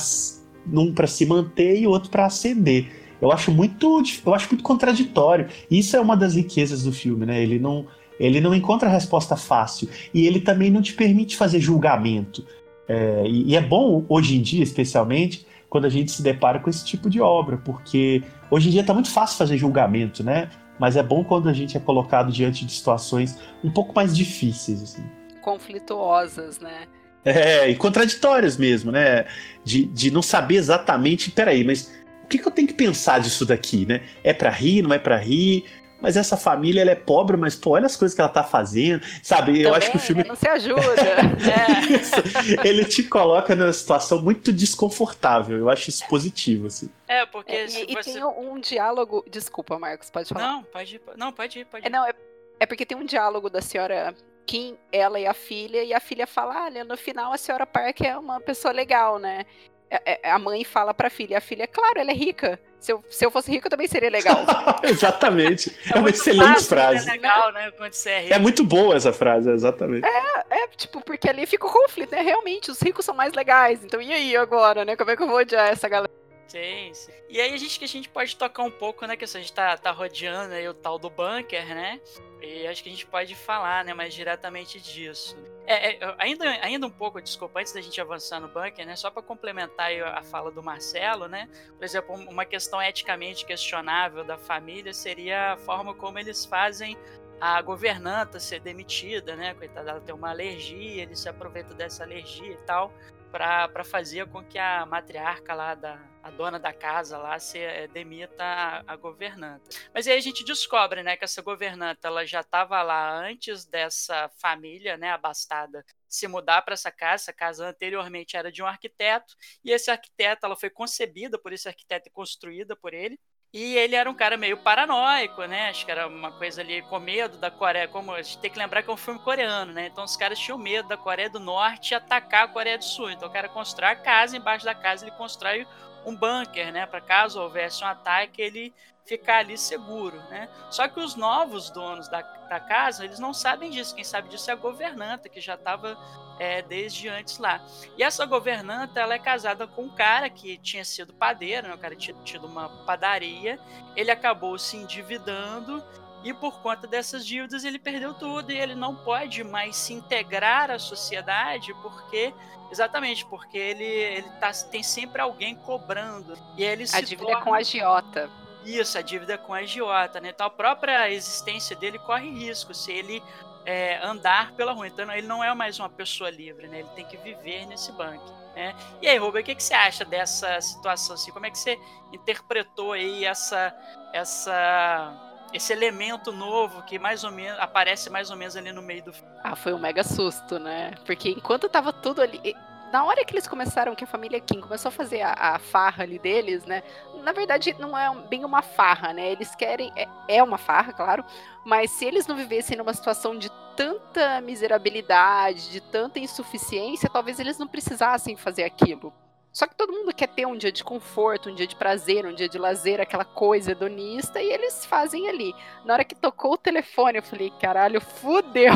um para se manter e outro para ascender. Eu acho muito, eu acho muito contraditório. Isso é uma das riquezas do filme, né? Ele não, ele não encontra resposta fácil e ele também não te permite fazer julgamento. É, e, e é bom hoje em dia, especialmente, quando a gente se depara com esse tipo de obra, porque hoje em dia está muito fácil fazer julgamento, né? Mas é bom quando a gente é colocado diante de situações um pouco mais difíceis, assim.
Conflituosas, né?
É, e contraditórias mesmo, né? De, de não saber exatamente, peraí, mas o que, que eu tenho que pensar disso daqui, né? É para rir, não é para rir? Mas essa família ela é pobre, mas pô, olha as coisas que ela tá fazendo, sabe? Também,
eu
acho que o filme.
Não se ajuda. é.
Ele te coloca numa situação muito desconfortável. Eu acho isso positivo, assim.
É, porque.
É, e, você... tem um diálogo. Desculpa, Marcos, pode falar.
Não, pode ir. Não, pode ir, pode é, ir.
É, não, é, é porque tem um diálogo da senhora Kim, ela e a filha, e a filha fala: olha, no final a senhora Park é uma pessoa legal, né? É, é, a mãe fala pra filha, a filha, claro, ela é rica. Se eu, se eu fosse rico, também seria legal.
exatamente. É, é uma excelente frase.
É legal, né? Quando você é, rico.
é muito boa essa frase, exatamente.
É, é, tipo, porque ali fica o conflito, né? Realmente, os ricos são mais legais. Então, e aí agora, né? Como é que eu vou odiar essa galera?
Sim, sim. E aí a gente que a gente pode tocar um pouco, né? Que a gente tá, tá rodeando aí o tal do bunker, né? E acho que a gente pode falar, né, mais diretamente disso. É, é, ainda, ainda um pouco, desculpa, antes da gente avançar no bunker, né, só para complementar a fala do Marcelo, né, por exemplo, uma questão eticamente questionável da família seria a forma como eles fazem a governanta ser demitida, né, coitada, ela tem uma alergia, ele se aproveita dessa alergia e tal, para fazer com que a matriarca lá da a dona da casa lá se é, demita a, a, governanta. Mas aí a gente descobre, né, que essa governanta ela já estava lá antes dessa família, né, abastada, se mudar para essa casa. Essa casa anteriormente era de um arquiteto e esse arquiteto ela foi concebida por esse arquiteto e construída por ele. E ele era um cara meio paranoico, né? Acho que era uma coisa ali com medo da Coreia. Como a gente tem que lembrar que é um filme coreano, né? Então os caras tinham medo da Coreia do Norte atacar a Coreia do Sul. Então o cara constrói a casa, embaixo da casa ele constrói um bunker, né? Para caso houvesse um ataque, ele ficar ali seguro, né? Só que os novos donos da, da casa, eles não sabem disso. Quem sabe disso é a governanta, que já estava é, desde antes lá. E essa governanta, ela é casada com um cara que tinha sido padeiro, né? O cara tinha tido uma padaria. Ele acabou se endividando e por conta dessas dívidas ele perdeu tudo e ele não pode mais se integrar à sociedade porque exatamente porque ele ele tá, tem sempre alguém cobrando e ele
a dívida torna... é com a agiota
isso, a dívida com a agiota, né? Então a própria existência dele corre risco se ele é, andar pela rua. Então ele não é mais uma pessoa livre, né? Ele tem que viver nesse banco. Né? E aí, Rubem, o que, que você acha dessa situação? Assim? Como é que você interpretou aí essa, essa esse elemento novo que mais ou menos aparece mais ou menos ali no meio do filme.
Ah, foi um mega susto, né? Porque enquanto tava tudo ali, na hora que eles começaram, que a família Kim começou a fazer a, a, farra ali deles, né? Na verdade, não é bem uma farra, né? Eles querem. É, é, uma farra, claro. Mas se eles não vivessem numa situação de tanta miserabilidade, de tanta insuficiência, talvez eles não precisassem fazer aquilo. Só que todo mundo quer ter um dia de conforto, um dia de prazer, um dia de lazer, aquela coisa hedonista, e eles fazem ali. Na hora que tocou o telefone, eu falei, caralho, fudeu!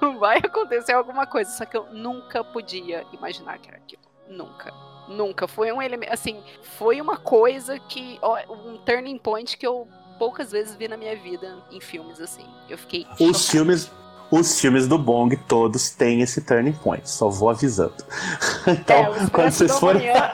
Vai acontecer alguma coisa. Só que eu nunca podia imaginar que era aquilo. Nunca. Nunca. Foi um elemento. Assim, foi uma coisa que. Ó, um turning point que eu poucas vezes vi na minha vida em filmes, assim. Eu fiquei.
Os chocada. filmes os filmes do Bong todos têm esse turning point, só vou avisando. Então, é, quando vocês forem é.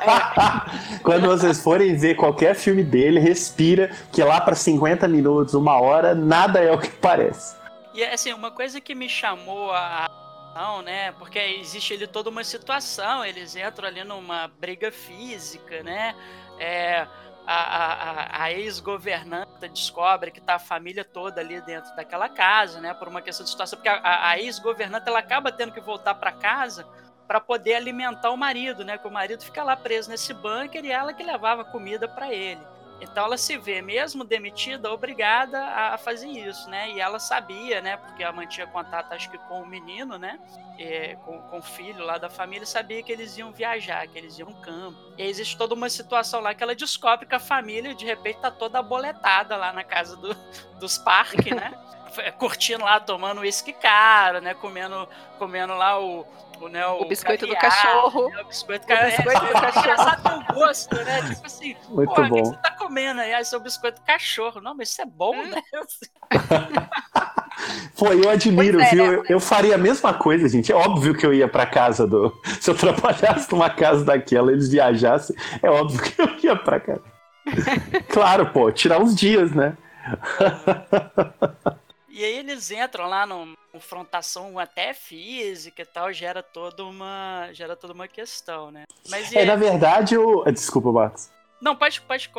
quando vocês forem ver qualquer filme dele, respira que lá para 50 minutos, uma hora, nada é o que parece.
E assim, uma coisa que me chamou a atenção, né? Porque existe ali toda uma situação, eles entram ali numa briga física, né? É, a, a, ex-governanta descobre que tá a família toda ali dentro daquela casa, né? Por uma questão de situação, porque a, a ex-governanta ela acaba tendo que voltar para casa para poder alimentar o marido, né? Que o marido fica lá preso nesse bunker e ela que levava comida para ele. Então ela se vê, mesmo demitida, obrigada a fazer isso, né? E ela sabia, né? Porque ela mantinha contato, acho que com o menino, né? É, com, com o filho lá da família, sabia que eles iam viajar, que eles iam no campo. E existe toda uma situação lá que ela descobre que a família, de repente, tá toda aboletada lá na casa do, dos parques, né? Curtindo lá, tomando uísque caro, né? Comendo, comendo lá o, o, né,
o, o biscoito caviar, do cachorro.
Né, o biscoito, o biscoito é, do cachorro. É, gosto, né? Tipo assim,
Muito bom. o que
você tá comendo aí? Ah, isso é o biscoito do cachorro. Não, mas isso é bom, hum. né?
Pô, eu admiro, é, viu? Eu, eu, faria a mesma coisa, gente. É óbvio que eu ia pra casa do. Se eu trabalhasse numa casa daquela, eles viajassem, é óbvio que eu ia pra casa. claro, pô, tirar uns dias, né?
E aí eles entram lá numa confrontação até física e tal, gera toda uma, gera toda uma questão, né?
Mas é, na verdade, o... Desculpa, Marcos.
Não, pode, pode.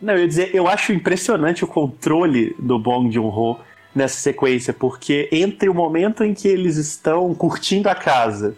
Não, eu ia dizer, eu acho impressionante o controle do Bong Joon-ho nessa sequência, porque entre o momento em que eles estão curtindo a casa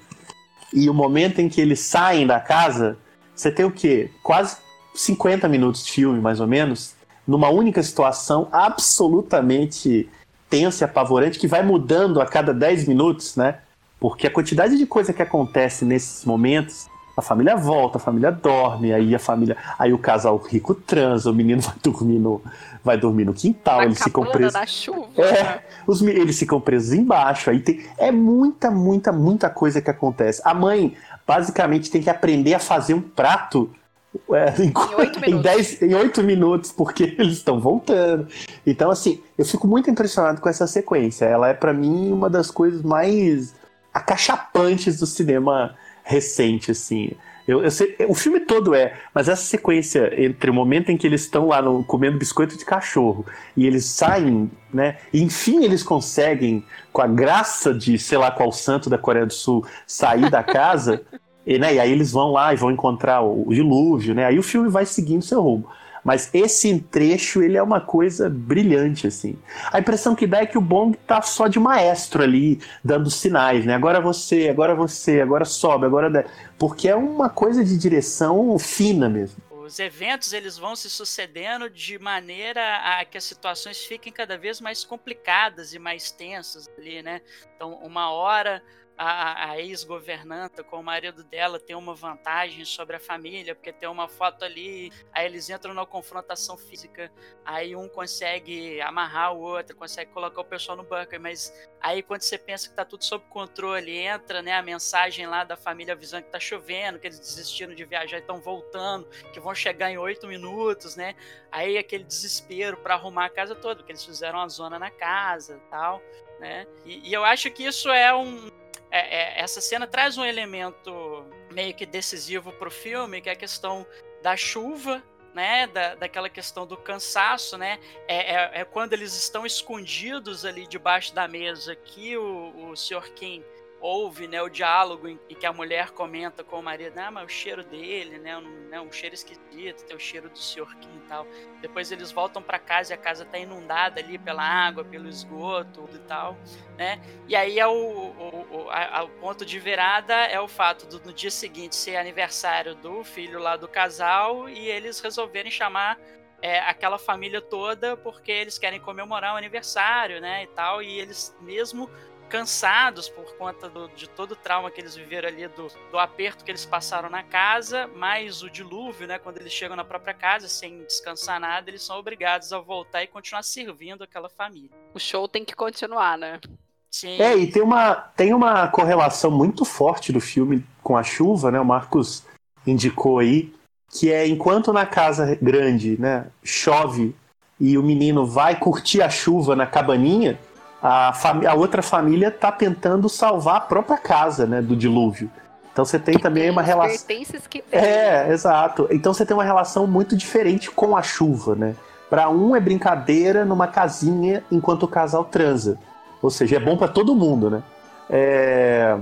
e o momento em que eles saem da casa, você tem o quê? Quase 50 minutos de filme, mais ou menos, numa única situação absolutamente tensa e apavorante que vai mudando a cada 10 minutos, né? Porque a quantidade de coisa que acontece nesses momentos, a família volta, a família dorme, aí a família, aí o casal rico transa, o menino vai dormir no, vai dormir no quintal, eles ficam presos.
Na chuva.
É, os, eles ficam presos embaixo, aí tem é muita, muita, muita coisa que acontece. A mãe basicamente tem que aprender a fazer um prato é, em, oito em, dez, em oito minutos, porque eles estão voltando. Então, assim, eu fico muito impressionado com essa sequência. Ela é, para mim, uma das coisas mais acachapantes do cinema recente, assim. Eu, eu sei, o filme todo é, mas essa sequência entre o momento em que eles estão lá no, comendo biscoito de cachorro e eles saem, né? E enfim eles conseguem, com a graça de sei lá qual santo da Coreia do Sul, sair da casa. E, né, e aí eles vão lá e vão encontrar o, o dilúvio, né? Aí o filme vai seguindo seu rumo. Mas esse trecho, ele é uma coisa brilhante, assim. A impressão que dá é que o Bong tá só de maestro ali, dando sinais, né? Agora você, agora você, agora sobe, agora... Porque é uma coisa de direção fina mesmo.
os eventos eles vão se sucedendo de maneira a que as situações fiquem cada vez mais complicadas e mais tensas ali, né? Então, uma hora a, a ex-governanta com o marido dela tem uma vantagem sobre a família, porque tem uma foto ali, aí eles entram na confrontação física, aí um consegue amarrar o outro, consegue colocar o pessoal no bunker, mas aí quando você pensa que tá tudo sob controle, entra né, a mensagem lá da família avisando que tá chovendo, que eles desistiram de viajar e estão voltando, que vão chegar em oito minutos, né? Aí aquele desespero para arrumar a casa toda, porque eles fizeram uma zona na casa tal. Né? E, e eu acho que isso é um, é, é, essa cena traz um elemento meio que decisivo para o filme, que é a questão da chuva, né, da, daquela questão do cansaço, né, é, é, é, quando eles estão escondidos ali debaixo da mesa que o, o Sr. Kim ouve né, o diálogo em, que a mulher comenta com o marido, ah, mas o cheiro dele, né, um, né, um cheiro esquisito, tem o cheiro do senhor Kim e tal. Depois eles voltam para casa e a casa tá inundada ali pela água, pelo esgoto e tal, né? E aí é o, o, o, a, o ponto de virada é o fato do no dia seguinte ser aniversário do filho lá do casal e eles resolverem chamar é, aquela família toda porque eles querem comemorar o aniversário, né, e tal, e eles mesmo cansados por conta do, de todo o trauma que eles viveram ali, do, do aperto que eles passaram na casa, mais o dilúvio, né? Quando eles chegam na própria casa sem descansar nada, eles são obrigados a voltar e continuar servindo aquela família.
O show tem que continuar, né?
Sim. É, e tem uma, tem uma correlação muito forte do filme com a chuva, né? O Marcos indicou aí, que é enquanto na casa grande, né, chove e o menino vai curtir a chuva na cabaninha, a, a outra família está tentando salvar a própria casa, né, do dilúvio. Então você tem também uma relação.
Que
é, exato. Então você tem uma relação muito diferente com a chuva, né? Para um é brincadeira numa casinha enquanto o casal transa. Ou seja, é bom para todo mundo, né? É...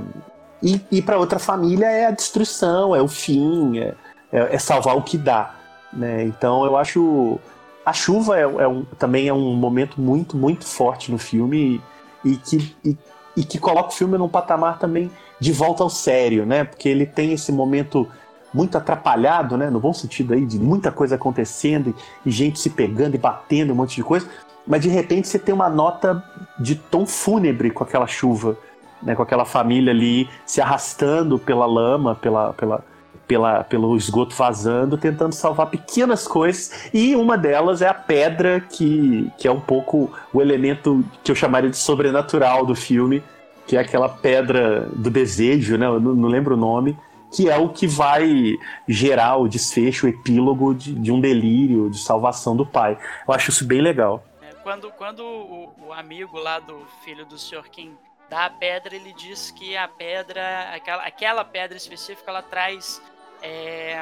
E, e para outra família é a destruição, é o fim, é, é, é salvar o que dá. Né? Então eu acho a chuva é, é um, também é um momento muito, muito forte no filme e, e que, e, e, que coloca o filme num patamar também de volta ao sério, né? Porque ele tem esse momento muito atrapalhado, né? No bom sentido aí, de muita coisa acontecendo e, e gente se pegando e batendo, um monte de coisa. Mas de repente você tem uma nota de tom fúnebre com aquela chuva, né? Com aquela família ali se arrastando pela lama, pela, pela, pela, pelo esgoto vazando, tentando salvar pequenas coisas, e uma delas é a pedra, que, que é um pouco o elemento que eu chamaria de sobrenatural do filme, que é aquela pedra do desejo, né? Eu não, não lembro o nome, que é o que vai gerar o desfecho, o epílogo de, de um delírio, de salvação do pai. Eu acho isso bem legal.
É, quando quando o, o, amigo lá do filho do Sr. Kim dá a pedra, ele diz que a pedra, aquela, aquela pedra específica, ela traz é,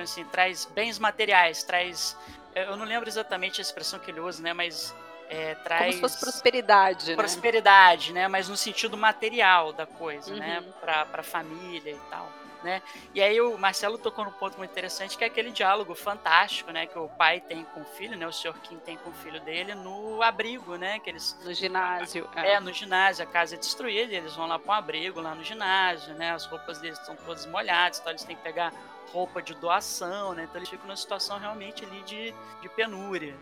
assim, traz bens materiais, traz. Eu não lembro exatamente a expressão que ele usa, né? Mas é, traz. Como
se fosse prosperidade,
né? Prosperidade, né? Mas no sentido material da coisa, né? uhum. né? Pra, pra família e tal. Né? E aí o Marcelo tocou num ponto muito interessante, que é aquele diálogo fantástico, né? Que o pai tem com o filho, né? O senhor Kim tem com o filho dele no abrigo, né? Que eles...
No ginásio.
É, é no ginásio. A casa é destruída, eles vão lá para um abrigo, lá no ginásio, né? As roupas deles estão todas molhadas, então eles têm que pegar roupa de doação, né? Então eles ficam numa situação realmente ali de, de penúria.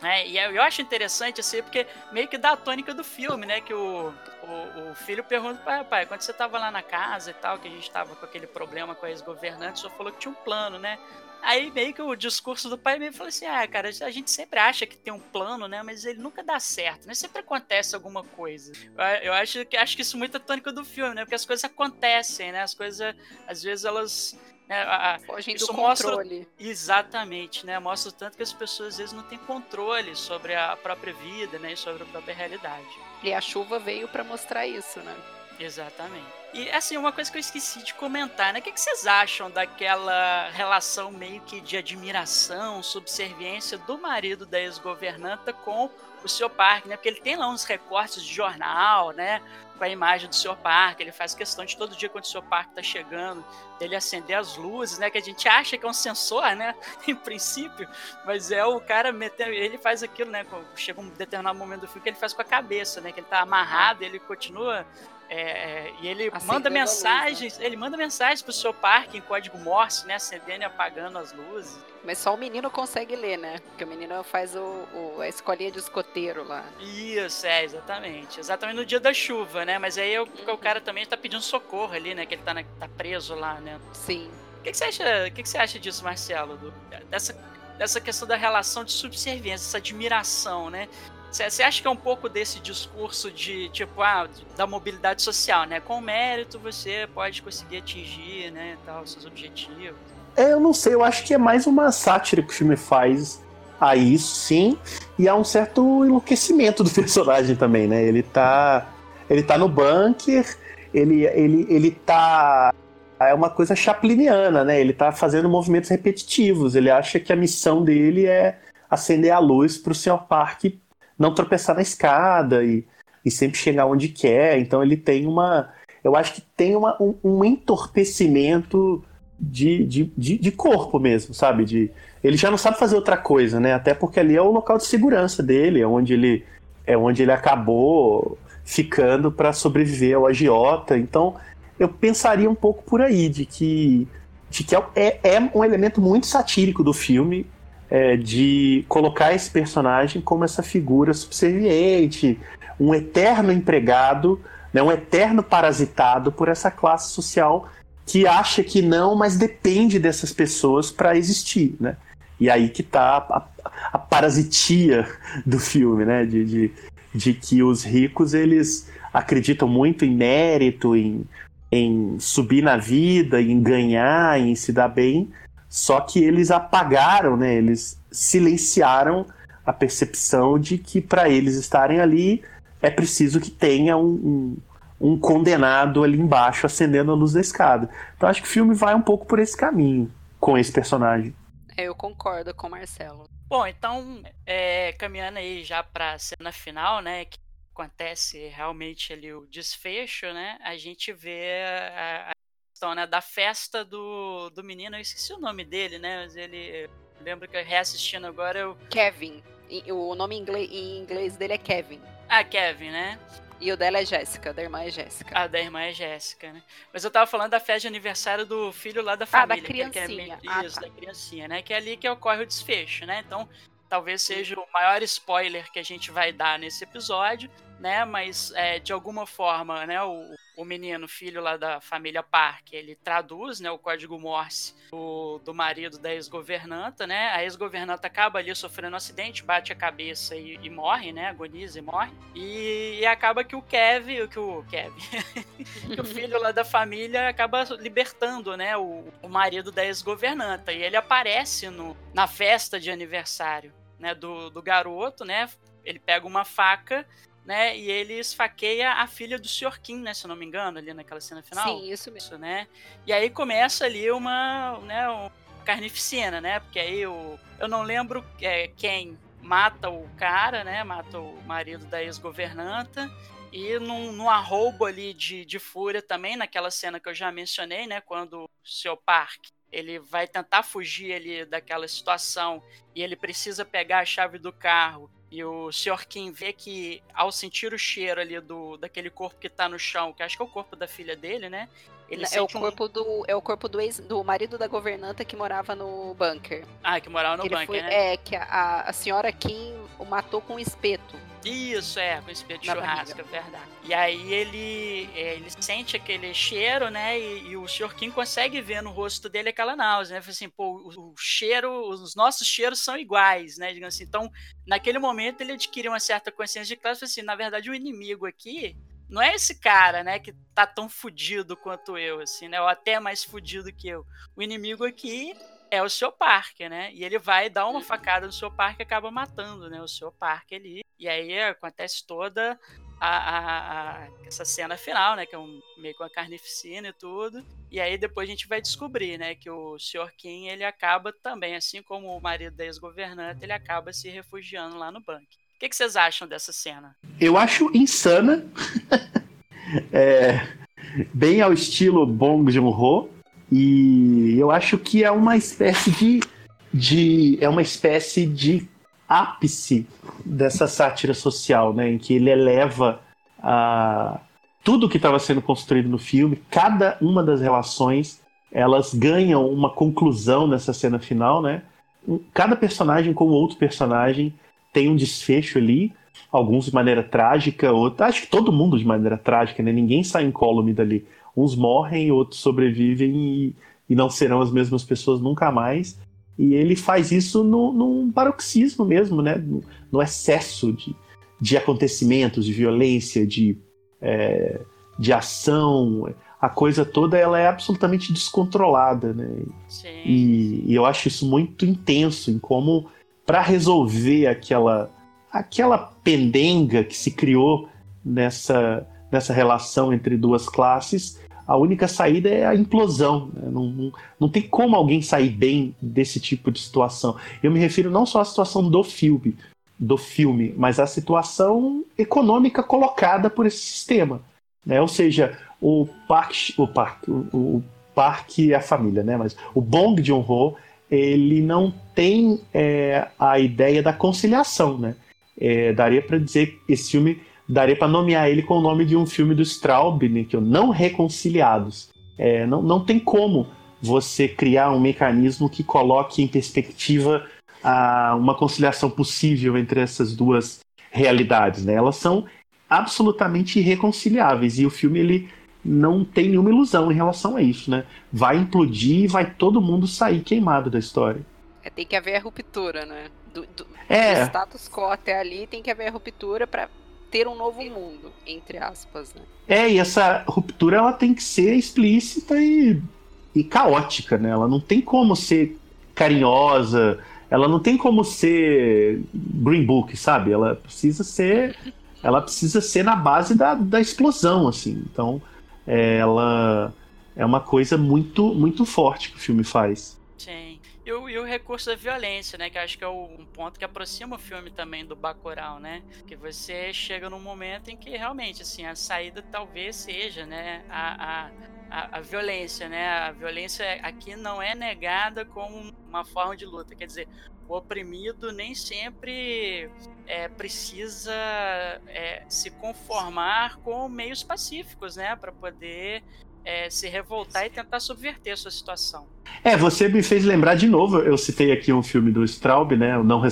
Né? E eu acho interessante assim, porque meio que dá a tônica do filme, né? Que o, o, o filho pergunta, pai, pai, quando você estava lá na casa e tal, que a gente estava com aquele problema com a ex-governante, só falou que tinha um plano, né? Aí meio que o discurso do pai meio falou assim: ah, cara, a gente sempre acha que tem um plano, né? Mas ele nunca dá certo, né? Sempre acontece alguma coisa. Eu acho que acho que isso é muito a tônica do filme, né? Porque as coisas acontecem, né? As coisas, às vezes, elas
né, a, Fogem do controle.
Mostra, exatamente, né? Mostra tanto que as pessoas às vezes não têm controle sobre a própria vida, né? E sobre a própria realidade.
E a chuva veio para mostrar isso, né?
Exatamente. E assim, uma coisa que eu esqueci de comentar, né? O que, vocês acham daquela relação meio que de admiração, subserviência do marido da ex-governanta com o seu parque, né? Porque ele tem lá uns recortes de jornal, né? com a imagem do seu parque, ele faz questão de todo dia quando o seu parque está chegando, ele acender as luzes, né? Que a gente acha que é um sensor, né? Em princípio, mas é o cara metendo, ele faz aquilo, né? Chega um determinado momento do filme que ele faz com a cabeça, né? Que ele está amarrado, ele continua É, e ele Acendendo manda mensagens, luz, né? ele manda mensagens pro seu parque em código Morse, né? Acendendo e apagando as luzes.
Mas só o menino consegue ler, né? Porque o menino faz o, o, a escolinha de escoteiro lá.
Isso, é, exatamente. Exatamente no dia da chuva, né? Mas aí o, o cara também tá pedindo socorro ali, né? Que ele tá, na, tá preso lá, né?
Sim.
O que, que, você acha? O que, que, você acha disso, Marcelo? Do, dessa, dessa questão da relação de subserviência, essa admiração, né? Você acha que é um pouco desse discurso de, tipo, ah, da mobilidade social, né? Com mérito você pode conseguir atingir, né, tal, seus objetivos.
É, eu não sei, eu acho que é mais uma sátira que o filme faz a isso, sim. E há um certo enlouquecimento do personagem também, né? Ele tá. Ele tá no bunker, ele, ele, ele tá. É uma coisa chapliniana, né? Ele tá fazendo movimentos repetitivos. Ele acha que a missão dele é acender a luz pro Sr. Park não tropeçar na escada e, e sempre chegar onde quer. Então ele tem uma. Eu acho que tem uma, um, um entorpecimento de, de, de, de, corpo mesmo, sabe? De, ele já não sabe fazer outra coisa, né? Até porque ali é o local de segurança dele, é onde ele, é onde ele acabou ficando para sobreviver ao agiota. Então eu pensaria um pouco por aí, de que, de que é, é um elemento muito satírico do filme é, de colocar esse personagem como essa figura subserviente, um eterno empregado, né, um eterno parasitado por essa classe social que acha que não, mas depende dessas pessoas para existir, né? E aí que está a, a, parasitia do filme, né? De, de, de, que os ricos eles acreditam muito em mérito, em, em subir na vida, em ganhar, em se dar bem, só que eles apagaram, né? Eles silenciaram a percepção de que para eles estarem ali é preciso que tenha um, um, um, condenado ali embaixo acendendo a luz da escada. Então acho que o filme vai um pouco por esse caminho com esse personagem.
É, eu concordo com o Marcelo.
Bom, então, é, caminhando aí já para a cena final, né, que acontece realmente ali o desfecho, né, a gente vê a, a questão, né, da festa do, do menino, eu esqueci o nome dele, né, mas ele, lembro que reassistindo agora eu...
Kevin, o nome em inglês, em inglês dele é Kevin.
Ah, Kevin, né?
E o dela é Jéssica, da irmã é Jéssica.
Ah, da irmã é Jéssica, né? Mas eu tava falando da festa de aniversário do filho lá da família.
Ah, da criancinha.
Que é, ah, Isso, tá. da criancinha, né? Que é ali que ocorre o desfecho, né? Então, talvez seja o maior spoiler que a gente vai dar nesse episódio, né? Mas é, de alguma forma, né? O, o menino, filho lá da família Park, ele traduz, né? O código Morse do, do marido da ex-governanta, né? A ex-governanta acaba ali sofrendo um acidente, bate a cabeça e, e morre, né? Agoniza e morre. E, e, acaba que o Kevin, que o Kevin, que o filho lá da família acaba libertando, né? O, o marido da ex-governanta. E ele aparece no, na festa de aniversário, né? Do, do garoto, né? Ele pega uma faca né? E ele esfaqueia a filha do Sr. Kim, né? Se eu não me engano, ali naquela cena final.
Sim, isso mesmo.
Né? E aí começa ali uma, né, uma carnificina, né? Porque aí o, eu não lembro é, quem mata o cara, né? Mata o marido da ex-governanta. E num, num arroubo ali de, de fúria também, naquela cena que eu já mencionei, né? Quando o seu Park ele vai tentar fugir ali daquela situação e ele precisa pegar a chave do carro e o Sr. Kim vê que, ao sentir o cheiro ali do daquele corpo que tá no chão, que acho que é o corpo da filha dele, né?
Ele é o corpo um... do é o corpo do ex, do marido da governanta que morava no bunker.
Ah, que morava no que bunker,
foi,
né?
É que a, a senhora Kim o matou com um espeto.
Isso, é, com espeto de churrasco, é verdade. E aí ele, é, ele sente aquele cheiro, né? E, e, o Sr. Kim consegue ver no rosto dele aquela náusea, né? Assim, pô, o, o, cheiro, os nossos cheiros são iguais, né? Digamos assim. Então, naquele momento, ele adquire uma certa consciência de classe, assim, na verdade, o inimigo aqui não é esse cara, né, que tá tão fudido quanto eu, assim, né? Ou até mais fudido que eu. O inimigo aqui é o seu parque, né? E ele vai dar uma facada no seu parque e acaba matando, né? O seu parque ali. E aí acontece toda a, a, a, essa cena final, né? Que é um, meio com a carnificina e tudo. E aí depois a gente vai descobrir, né? Que o Sr. Kim, ele acaba também, assim como o marido da ex-governante, ele acaba se refugiando lá no banco. O que, que vocês acham dessa cena?
Eu acho insana. é, bem ao estilo Bong Joon-ho e eu acho que é uma espécie de, de é uma espécie de ápice dessa sátira social, né, em que ele eleva a, tudo que estava sendo construído no filme, cada uma das relações, elas ganham uma conclusão nessa cena final, né? Cada personagem com outro personagem tem um desfecho ali, alguns de maneira trágica, outros, acho que todo mundo de maneira trágica, né? Ninguém sai incólume dali. Uns morrem, outros sobrevivem e, e não serão as mesmas pessoas nunca mais. E ele faz isso no, num paroxismo mesmo, né? No, no excesso de, de acontecimentos, de violência, de, é, de ação. A coisa toda ela é absolutamente descontrolada, né? E, e eu acho isso muito intenso em como, para resolver aquela, aquela pendenga que se criou nessa, nessa relação entre duas classes, a única saída é a implosão. Né? Não, não, não, tem como alguém sair bem desse tipo de situação. Eu me refiro não só à situação do filme, do filme, mas à situação econômica colocada por esse sistema. Né? Ou seja, o parque, o parque, o, o parque e a família, né? Mas o Bong Joon-ho ele não tem é, a ideia da conciliação, né? É, daria para dizer que esse filme daria para nomear ele com o nome de um filme do Straub, né, que é Não Reconciliados. É, não, não tem como você criar um mecanismo que coloque em perspectiva a, uma conciliação possível entre essas duas realidades. Né? Elas são absolutamente irreconciliáveis e o filme ele não tem nenhuma ilusão em relação a isso. Né? Vai implodir e vai todo mundo sair queimado da história.
É, tem que haver a ruptura, né? Do, do, é. do status quo até ali tem que haver a ruptura para ter um novo mundo, entre aspas, né?
É, e essa ruptura ela tem que ser explícita e, e caótica, né? Ela não tem como ser carinhosa, ela não tem como ser Green Book, sabe? Ela precisa ser ela precisa ser na base da, da explosão, assim. Então, é, ela é uma coisa muito muito forte que o filme faz.
Sim. E o, e o, recurso da violência, né? Que acho que é um ponto que aproxima o filme também do Bacurau, né? Que você chega num momento em que realmente, assim, a saída talvez seja, né? A, a, a, a violência, né? A violência aqui não é negada como uma forma de luta. Quer dizer, o oprimido nem sempre é, precisa é, se conformar com meios pacíficos, né? Para poder é, se revoltar e tentar subverter a sua situação.
É, você me fez lembrar de novo, eu citei aqui um filme do Straub, né, o não,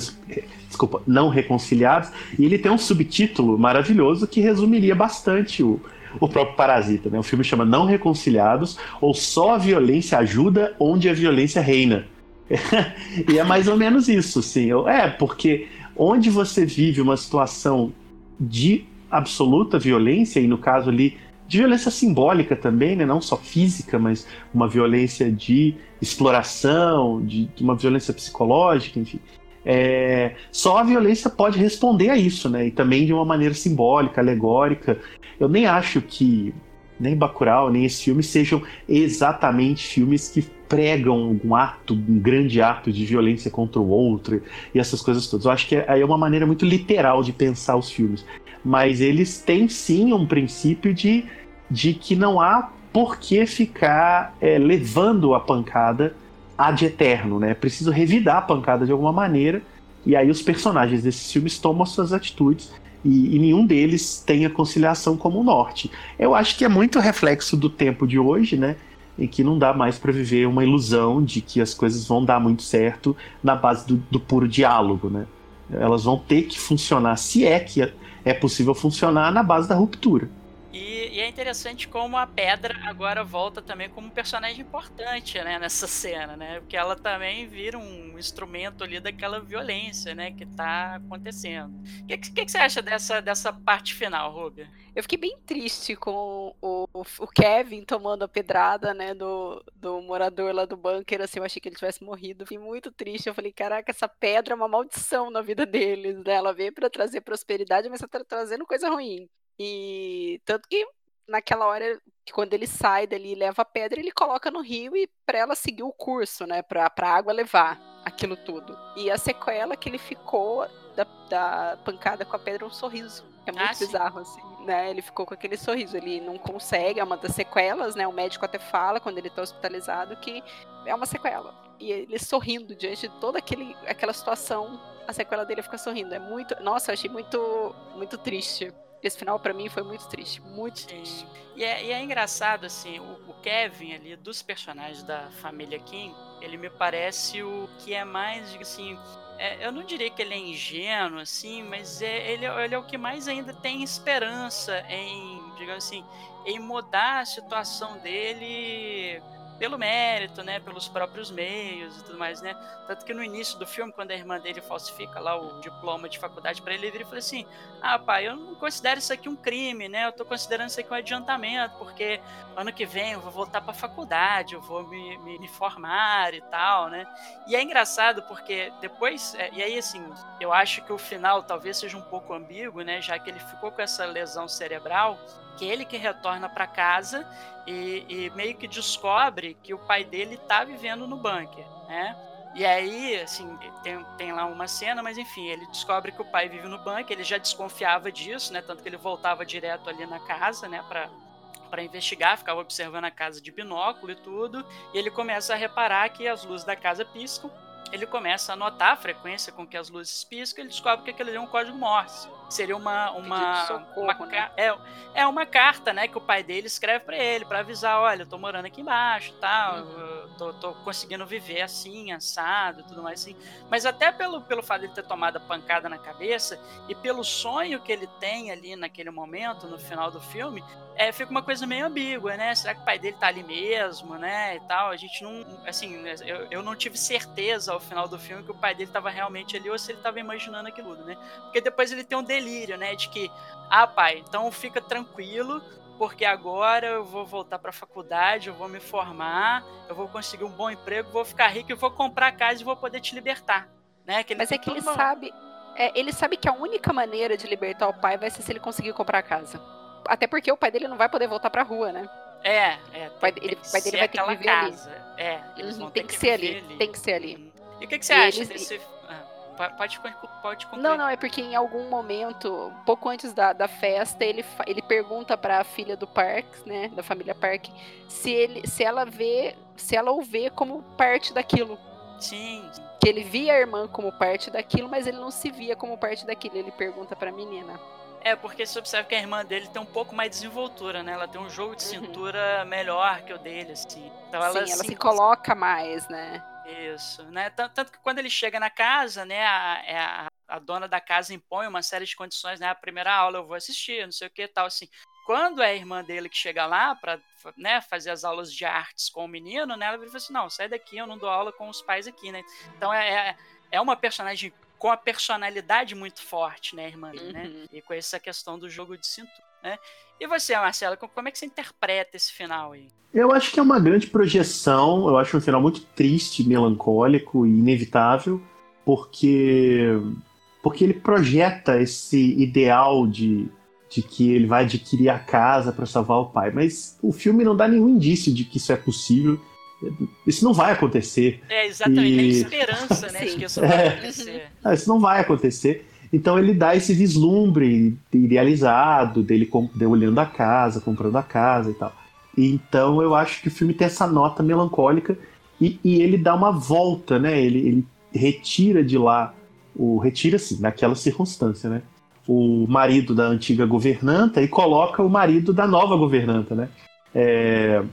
desculpa, não Reconciliados, e ele tem um subtítulo maravilhoso que resumiria bastante o, o próprio Parasita, né? O filme chama Não Reconciliados, ou Só a Violência Ajuda Onde a Violência Reina. e é mais ou menos isso, sim. É, porque onde você vive uma situação de absoluta violência, e no caso ali de violência simbólica também, né? não só física, mas uma violência de exploração, de, de uma violência psicológica, enfim. É, só a violência pode responder a isso, né? E também de uma maneira simbólica, alegórica. Eu nem acho que nem Bacurau, nem esse filme sejam exatamente filmes que pregam um ato, um grande ato de violência contra o outro e essas coisas todas. Eu acho que aí é uma maneira muito literal de pensar os filmes. Mas eles têm sim um princípio de de que não há por que ficar é, levando a pancada ad eterno, né? Preciso revidar a pancada de alguma maneira, e aí os personagens desses filmes tomam suas atitudes, e, e nenhum deles tem a conciliação como o norte. Eu acho que é muito reflexo do tempo de hoje, né? Em que não dá mais para viver uma ilusão de que as coisas vão dar muito certo na base do, do puro diálogo, né? Elas vão ter que funcionar, se é que é possível funcionar, na base da ruptura.
E, é interessante como a pedra agora volta também como um personagem importante, né, nessa cena, né? Porque ela também vira um instrumento ali daquela violência, né, que tá acontecendo. O que, que, que, você acha dessa, dessa parte final, Ruby?
Eu fiquei bem triste com o, o Kevin tomando a pedrada, né, do, do morador lá do bunker, assim, eu achei que ele tivesse morrido. Fiquei muito triste, eu falei, caraca, essa pedra é uma maldição na vida deles, né? Ela veio para trazer prosperidade, mas tá trazendo coisa ruim. E tanto que naquela hora, quando ele sai dali e leva a pedra, ele coloca no rio e para ela seguir o curso, né? Pra, pra água levar aquilo tudo. E a sequela que ele ficou da, da pancada com a pedra é um sorriso. É muito ah, bizarro, assim, né? Ele ficou com aquele sorriso. Ele não consegue, é uma das sequelas, né? O médico até fala quando ele tá hospitalizado que é uma sequela. E ele sorrindo diante de toda aquele, aquela situação, a sequela dele fica sorrindo. É muito. Nossa, eu achei muito, muito triste esse final para mim foi muito triste, muito Sim. triste.
E é, e é engraçado, assim, o, o, Kevin ali, dos personagens da família King, ele me parece o que é mais, assim, é, eu não diria que ele é ingênuo, assim, mas é, ele, ele é o que mais ainda tem esperança em, digamos assim, em mudar a situação dele pelo mérito, né, pelos próprios meios e tudo mais, né? Tanto que no início do filme, quando a irmã dele falsifica lá o diploma de faculdade para ele, ele fala assim: "Ah, pai, eu não considero isso aqui um crime, né? Eu tô considerando isso aqui um adiantamento, porque ano que vem eu vou voltar para faculdade, eu vou me, me, me, formar e tal, né? E é engraçado porque depois, é, e aí assim, eu acho que o final talvez seja um pouco ambíguo, né, já que ele ficou com essa lesão cerebral, que ele que retorna para casa e, e, meio que descobre que o pai dele tá vivendo no bunker, né? E aí, assim, tem, tem lá uma cena, mas enfim, ele descobre que o pai vive no bunker, ele já desconfiava disso, né? Tanto que ele voltava direto ali na casa, né? Pra, para investigar, ficava observando a casa de binóculo e tudo, e ele começa a reparar que as luzes da casa piscam. Ele começa a notar a frequência com que as luzes piscam, ele descobre que aquilo ali é um código Morse seria uma uma, socorro, uma né? é, é uma carta, né, que o pai dele escreve para ele para avisar, olha, eu tô morando aqui embaixo, tal, uhum. tô, tô, conseguindo viver assim, assado, tudo mais assim. Mas até pelo pelo fato de ele ter tomado a pancada na cabeça e pelo sonho que ele tem ali naquele momento, no final do filme, é, fica uma coisa meio ambígua, né? Será que o pai dele tá ali mesmo, né? E tal. A gente não. Assim, eu, eu não tive certeza ao final do filme que o pai dele tava realmente ali ou se ele tava imaginando aquilo, né? Porque depois ele tem um delírio, né? De que, ah, pai, então fica tranquilo, porque agora eu vou voltar para a faculdade, eu vou me formar, eu vou conseguir um bom emprego, vou ficar rico e vou comprar casa e vou poder te libertar, né?
Que Mas é que ele uma... sabe, é, ele sabe que a única maneira de libertar o pai vai ser se ele conseguir comprar a casa. Até porque o pai dele não vai poder voltar para a rua, né?
É, é.
O pai, ele, pai dele vai ter que viver
casa.
ali.
É, eles
uhum,
vão
tem
que,
que ser ali, ali, Tem que ser ali.
E o que, que você e acha eles... desse Pode, pode concluir.
Não, não, é porque em algum momento, pouco antes da, da festa, ele, ele pergunta para a filha do Parks, né, da família Park, se, ele, se ela vê, se ela o vê como parte daquilo.
Sim.
Que ele via a irmã como parte daquilo, mas ele não se via como parte daquilo. Ele pergunta para a menina.
É, porque você observa que a irmã dele tem um pouco mais de desenvoltura, né? Ela tem um jogo de uhum. cintura uhum. melhor que o dele, assim.
Então ela, Sim, ela se coloca mais, né?
Isso, né? Tanto que quando ele chega na casa, né, a, é a, a, dona da casa impõe uma série de condições, né? A primeira aula eu vou assistir, não sei o que tal, assim. Quando é a irmã dele que chega lá para né, fazer as aulas de artes com o menino, né? Ela vira assim, não, sai daqui, eu não dou aula com os pais aqui, né? Então é, é, é uma personagem com a personalidade muito forte, né, irmã, né? uhum. né? E com essa questão do jogo de cintura, né? E você, Marcelo, como é que você interpreta esse final aí?
Eu acho que é uma grande projeção, eu acho um final muito triste, melancólico e inevitável, porque porque ele projeta esse ideal de, de que ele vai adquirir a casa para salvar o pai, mas o filme não dá nenhum indício de que isso é possível. Isso não vai acontecer.
É, exatamente. E... esperança, né, de que isso vai é. acontecer.
Isso não vai acontecer. Então ele dá esse vislumbre idealizado dele, olhando a casa, comprando a casa e tal. Então eu acho que o filme tem essa nota melancólica e, e ele dá uma volta, né? Ele, ele retira de lá, o retira assim, naquela circunstância, né? O marido da antiga governanta e coloca o marido da nova governanta, né? É,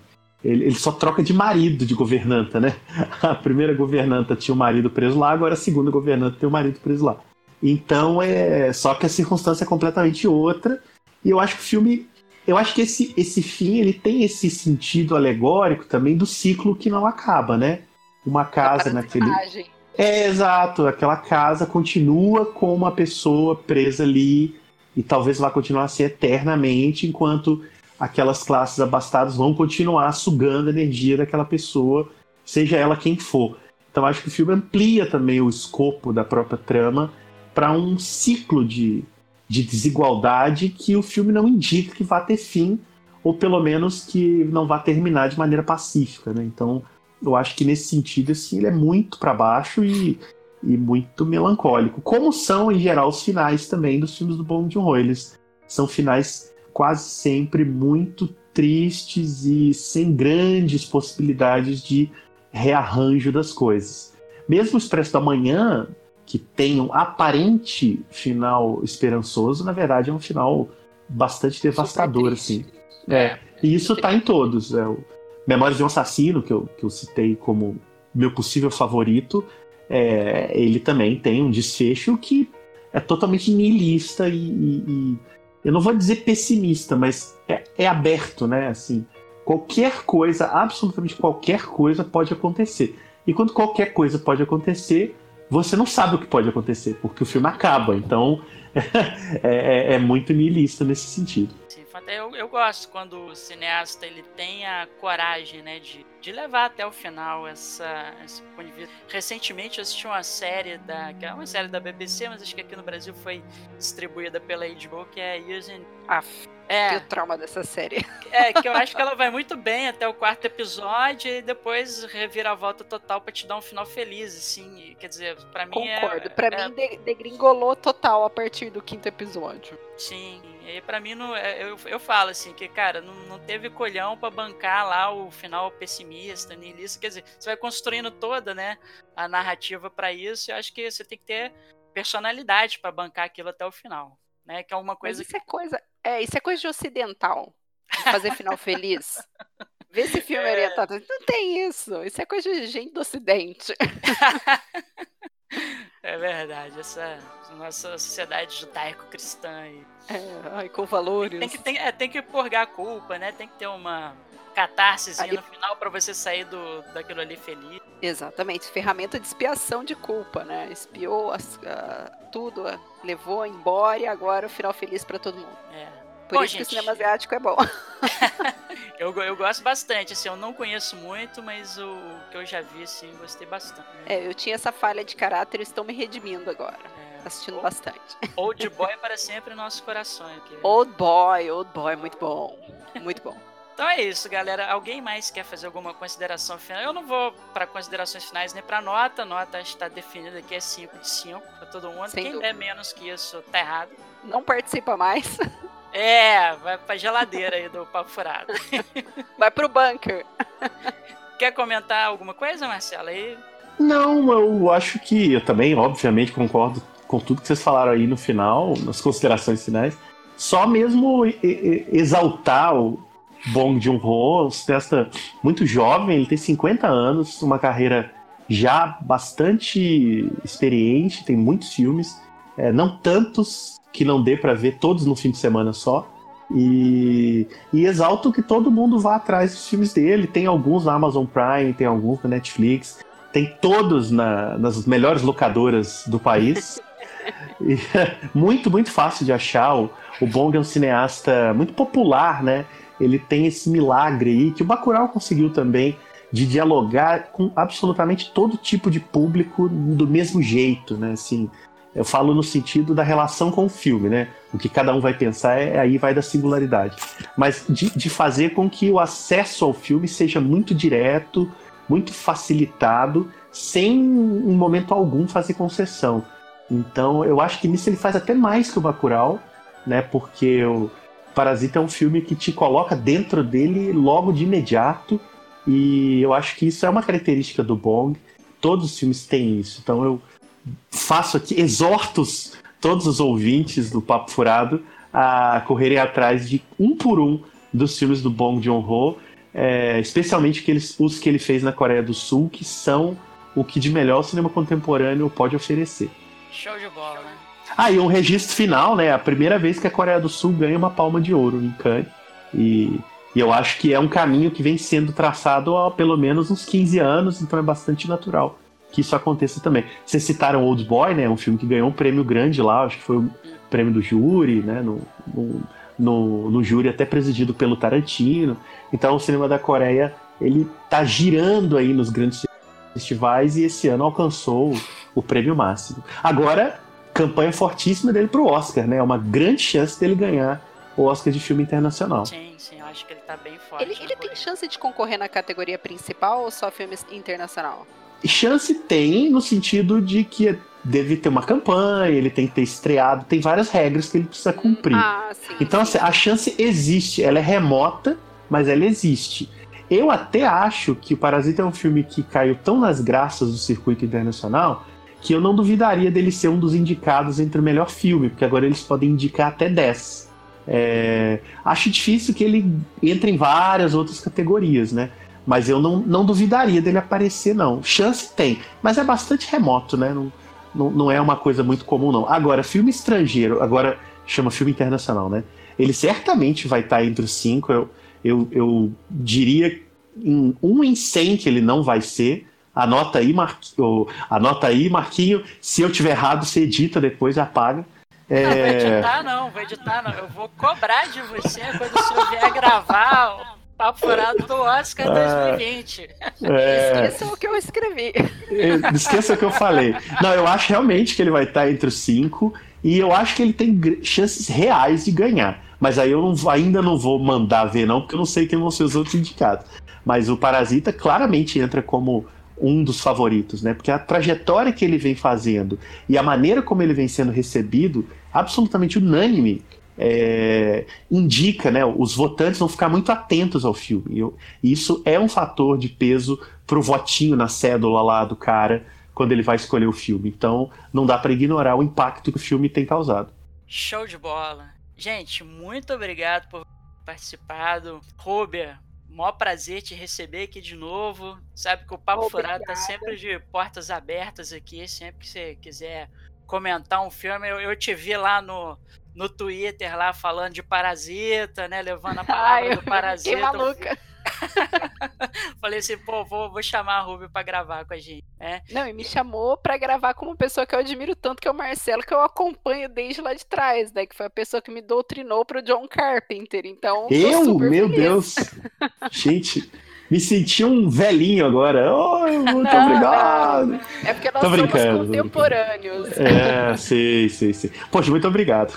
ele, ele, só troca de marido de governanta, né? A primeira governanta tinha o marido preso lá, agora a segunda governanta tem o marido preso lá. Então é só que a circunstância é completamente outra. E eu acho que o filme, eu acho que esse esse fim ele tem esse sentido alegórico também do ciclo que não acaba, né? Uma casa naquele é exato, aquela casa continua com uma pessoa presa ali e talvez vá continuar a ser eternamente enquanto aquelas classes abastadas vão continuar sugando a energia daquela pessoa, seja ela quem for. Então acho que o filme amplia também o escopo da própria trama para um ciclo de, de desigualdade que o filme não indica que vá ter fim, ou pelo menos que não vá terminar de maneira pacífica. Né? Então, eu acho que nesse sentido, assim, ele é muito para baixo e, e muito melancólico. Como são, em geral, os finais também dos filmes do Bong Joon-ho. Eles são finais quase sempre muito tristes e sem grandes possibilidades de rearranjo das coisas. Mesmo o Expresso da Manhã, que tem um aparente final esperançoso, na verdade é um final bastante devastador, assim. É, e isso tá em todos. É, o Memórias de um Assassino, que eu, que eu citei como meu possível favorito, é, ele também tem um desfecho que é totalmente nihilista e, e, e eu não vou dizer pessimista, mas é, é, aberto, né? Assim, qualquer coisa, absolutamente qualquer coisa pode acontecer. E quando qualquer coisa pode acontecer, você não sabe o que pode acontecer, porque o filme acaba. Então é, é, é muito nihilista nesse sentido.
Sim, eu, eu gosto quando o cineasta ele tem a coragem né, de, de levar até o final essa, esse ponto de vista. Recentemente eu assisti uma série da. que é uma série da BBC, mas acho que aqui no Brasil foi distribuída pela HBO, que é in.
Af. É. Tenho trauma dessa série.
É, que eu acho que ela vai muito bem até o quarto episódio e depois revira a volta total para te dar um final feliz, assim. Quer dizer, para mim
Concordo. é. Concordo. Pra é... mim degringolou total a partir do quinto episódio.
Sim. E para mim, não, é, eu, eu falo assim, que, cara, não, não teve colhão para bancar lá o final pessimista, niilista. Quer dizer, você vai construindo toda, né, a narrativa para isso. Eu acho que você tem que ter personalidade para bancar aquilo até o final, né? Que é uma coisa.
Mas isso que... é coisa, é, isso é coisa de ocidental. Fazer final feliz. Vê esse filme é... orientado. Não tem isso. Isso é coisa de gente do ocidente.
É verdade, essa nossa sociedade judaico-cristã. E...
É, com valores.
Tem que, tem, é, tem que purgar a culpa, né? Tem que ter uma catarse Ali... no final para você sair do, daquilo ali feliz.
Exatamente, ferramenta de expiação de culpa, né? Espiou as, uh, tudo, levou embora e agora o final feliz para todo mundo.
É.
Por Bom, isso gente, que o cinema asiático é bom.
eu, eu gosto bastante, assim, eu não conheço muito, mas o que eu já vi, assim, gostei bastante.
É, eu tinha essa falha de caráter e estou me redimindo agora. É, assistindo bastante.
Old Boy para sempre em nossos corações.
Old Boy, Old Boy, muito bom. Muito bom.
Então é isso, galera. Alguém mais quer fazer alguma consideração final? Eu não vou para considerações finais nem para nota. A nota está definida aqui, é 5 de 5 para todo mundo. Sem Quem dúvida. der menos que isso, tá errado.
Não participa mais.
É, vai pra geladeira aí do papo furado.
Vai pro bunker.
Quer comentar alguma coisa, Marcelo? Aí...
Não, eu acho que eu também, obviamente, concordo com tudo que vocês falaram aí no final, nas considerações finais. Só mesmo exaltar o Bong Joon-ho, um cineasta muito jovem, ele tem 50 anos, uma carreira já bastante experiente, tem muitos filmes, é, não tantos que não dê para ver todos no fim de semana só. E, e, exalto que todo mundo vá atrás dos filmes dele. Tem alguns na Amazon Prime, tem alguns na Netflix, tem todos na, nas melhores locadoras do país. e, muito, muito fácil de achar. O, o Bong é um cineasta muito popular, né? Ele tem esse milagre aí que o Bacurau conseguiu também de dialogar com absolutamente todo tipo de público do mesmo jeito, né? Assim, eu falo no sentido da relação com o filme, né? O que cada um vai pensar é aí vai da singularidade. Mas de, de fazer com que o acesso ao filme seja muito direto, muito facilitado, sem em momento algum fazer concessão. Então eu acho que nisso ele faz até mais que o Bacurau, né? Porque o Parasita é um filme que te coloca dentro dele logo de imediato. E eu acho que isso é uma característica do Bong. Todos os filmes têm isso. Então eu faço aqui, exorto todos os ouvintes do Papo Furado a correrem atrás de um por um dos filmes do Bong Joon-ho, é, especialmente os que ele fez na Coreia do Sul, que são o que de melhor o cinema contemporâneo pode oferecer.
Show de bola, né?
Ah, e um registro final, né? A primeira vez que a Coreia do Sul ganha uma palma de ouro em Cannes. E, e eu acho que é um caminho que vem sendo traçado há pelo menos uns 15 anos, então é bastante natural que isso aconteça também. Vocês citaram Old Boy, né? Um filme que ganhou um prêmio grande lá, acho que foi o prêmio do júri, né? No, no, no, no júri até presidido pelo Tarantino. Então o cinema da Coreia ele tá girando aí nos grandes festivais e esse ano alcançou o, prêmio máximo. Agora, campanha fortíssima dele pro Oscar, né? É uma grande chance dele ganhar o Oscar de filme internacional.
Sim, sim, eu acho que ele tá bem forte.
Ele, ele tem chance de concorrer na categoria principal ou só filme internacional?
Chance tem no sentido de que deve ter uma campanha, ele tem que ter estreado, tem várias regras que ele precisa cumprir.
Ah, sim,
então,
sim.
Assim, a chance existe, ela é remota, mas ela existe. Eu até acho que o Parasita é um filme que caiu tão nas graças do circuito internacional que eu não duvidaria dele ser um dos indicados entre o melhor filme, porque agora eles podem indicar até 10. É, acho difícil que ele entre em várias outras categorias, né? Mas eu não, não duvidaria dele aparecer, não. Chance tem, mas é bastante remoto, né? Não, não, não é uma coisa muito comum, não. Agora, filme estrangeiro, agora chama filme internacional, né? Ele certamente vai estar entre os cinco. Eu, eu, eu diria em um em cem que ele não vai ser. Anota aí, Marquinho, anota aí, Marquinho. Se eu tiver errado, você edita depois e apaga.
É... Não, vou editar não, vou editar não. Eu vou cobrar de você quando o senhor vier gravar Papo Furado do Oscar 2020.
É... Esqueça o que eu escrevi.
É, esqueça o que eu falei. Não, eu acho realmente que ele vai estar entre os cinco e eu acho que ele tem chances reais de ganhar. Mas aí eu não, ainda não vou mandar ver, não, porque eu não sei quem vão ser os outros indicados. Mas o Parasita claramente entra como um dos favoritos, né? Porque a trajetória que ele vem fazendo e a maneira como ele vem sendo recebido, absolutamente unânime, é, indica, né? Os votantes vão ficar muito atentos ao filme. E isso é um fator de peso pro votinho na cédula lá do cara quando ele vai escolher o filme. Então, não dá para ignorar o impacto que o filme tem causado.
Show de bola. Gente, muito obrigado por participado. Robert, maior prazer te receber aqui de novo. Sabe que o Papo Obrigada. Furado tá sempre de portas abertas aqui, sempre que você quiser comentar um filme. Eu, eu te vi lá no, no Twitter lá falando de Parasita, né? Levando a palavra Ai, do Parasita. Que
maluca.
Falei assim, pô, vou, vou chamar a Rubio pra gravar com a gente, né?
Não, e me chamou pra gravar com uma pessoa que eu admiro tanto, que é o Marcelo, que eu acompanho desde lá de trás, né? Que foi a pessoa que me doutrinou pro John Carpenter. Então.
Eu? Meu feliz. Deus! gente. Me senti um velhinho agora. Oh, muito não, obrigado. Não.
É porque nós Tô somos contemporâneos.
É, sei, sei, sei. Poxa, muito obrigado.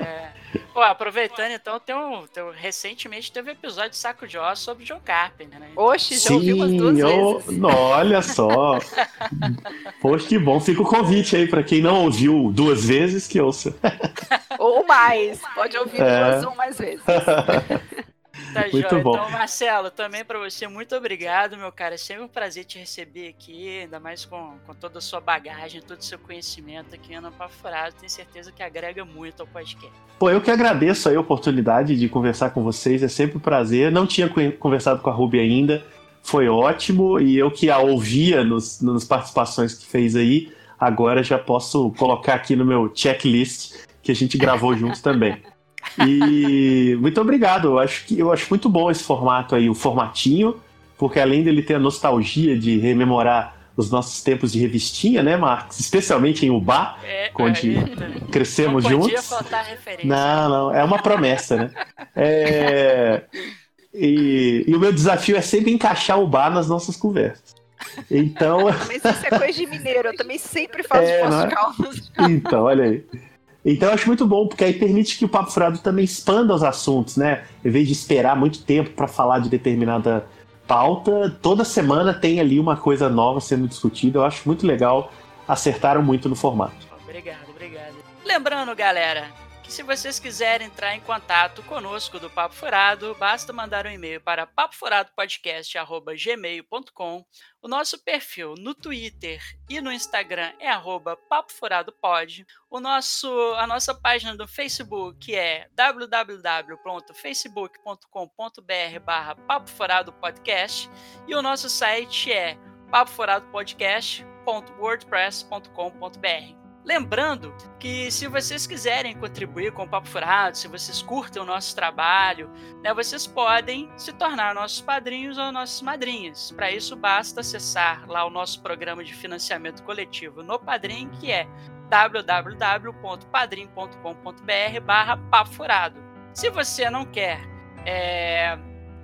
É. Pô, aproveitando então, tem um, tem um, recentemente teve um episódio de Saco de Osso sobre John Carpenter, né?
Oxe, já Sim, ouvi umas duas eu,
vezes. Olha só. Poxa, que bom. Fica o convite aí para quem não ouviu duas vezes que ouça.
Ou mais. Pode ouvir é. duas ou mais vezes.
Tá muito joia. bom. Então, Marcelo, também para você, muito obrigado, meu cara. É sempre um prazer te receber aqui, ainda mais com, com toda a sua bagagem, todo o seu conhecimento aqui no Papo Furado. Tenho certeza que agrega muito ao podcast.
Pô, eu que agradeço a oportunidade de conversar com vocês, é sempre um prazer. Não tinha conversado com a Ruby ainda, foi ótimo, e eu que a ouvia nos, nas participações que fez aí, agora já posso colocar aqui no meu checklist que a gente gravou juntos também. E muito obrigado. Eu acho que eu acho muito bom esse formato aí, o formatinho, porque além dele ter a nostalgia de rememorar os nossos tempos de revistinha, né, Marcos? Especialmente em Ubá, é, onde é, crescemos não juntos.
Faltar referência.
Não, não, é uma promessa, né? É, e, e, o meu desafio é sempre encaixar o bar nas nossas conversas. Então.
Mas isso é coisa de mineiro, eu também sempre faço é,
é? Então, olha aí. Então eu acho muito bom, porque aí permite que o Papo Furado também expanda os assuntos, né? Em vez de esperar muito tempo para falar de determinada pauta, toda semana tem ali uma coisa nova sendo discutida. Eu acho muito legal. Acertaram muito no formato.
Obrigado, obrigado. Lembrando, galera, que se vocês quiserem entrar em contato conosco do Papo Furado, basta mandar um e-mail para papofuradopodcast.gmail.com. O nosso perfil no Twitter e no Instagram é arroba papofuradopod. O nosso, a nossa página do Facebook é www.facebook.com.br barra papofuradopodcast e o nosso site é papofuradopodcast.wordpress.com.br. Lembrando que se vocês quiserem contribuir com o Papo Furado, se vocês curtem o nosso trabalho, né, vocês podem se tornar nossos padrinhos ou nossas madrinhas. Para isso, basta acessar lá o nosso programa de financiamento coletivo no Padrim, que é www.padrim.com.br barra Furado. Se você não quer é,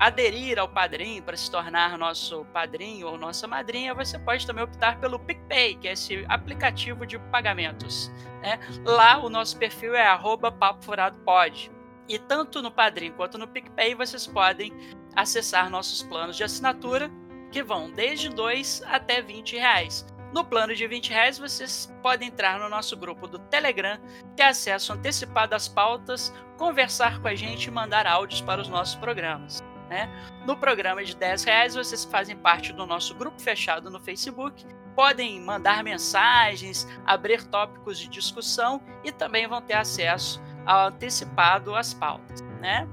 aderir ao padrinho para se tornar nosso padrinho ou nossa madrinha, você pode também optar pelo PicPay, que é esse aplicativo de pagamentos. Né? Lá o nosso perfil é @papofuradopod. E tanto no Padrim quanto no PicPay vocês podem acessar nossos planos de assinatura, que vão desde 2 até 20 reais. No plano de 20 reais, vocês podem entrar no nosso grupo do Telegram, ter acesso antecipado às pautas, conversar com a gente e mandar áudios para os nossos programas. Né? No programa de 10 reais, vocês fazem parte do nosso grupo fechado no Facebook, podem mandar mensagens, abrir tópicos de discussão e também vão ter acesso antecipado as pautas, né?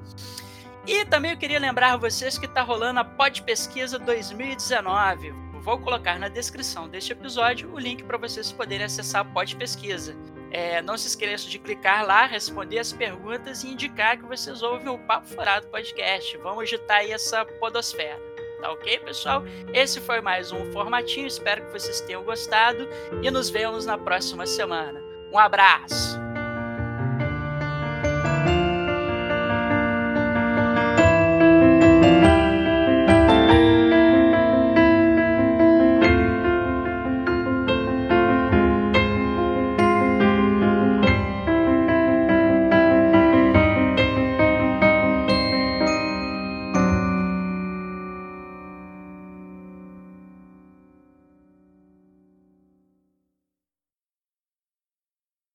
E também eu queria lembrar vocês que está rolando a Pod Pesquisa 2019. Vou colocar na descrição deste episódio o link para vocês poderem acessar a Pod Pesquisa. É, não se esqueça de clicar lá, responder as perguntas e indicar que vocês ouvem o Papo Furado Podcast. Vamos agitar aí essa podosfera. Tá ok, pessoal? Esse foi mais um formatinho. Espero que vocês tenham gostado e nos vemos na próxima semana. Um abraço!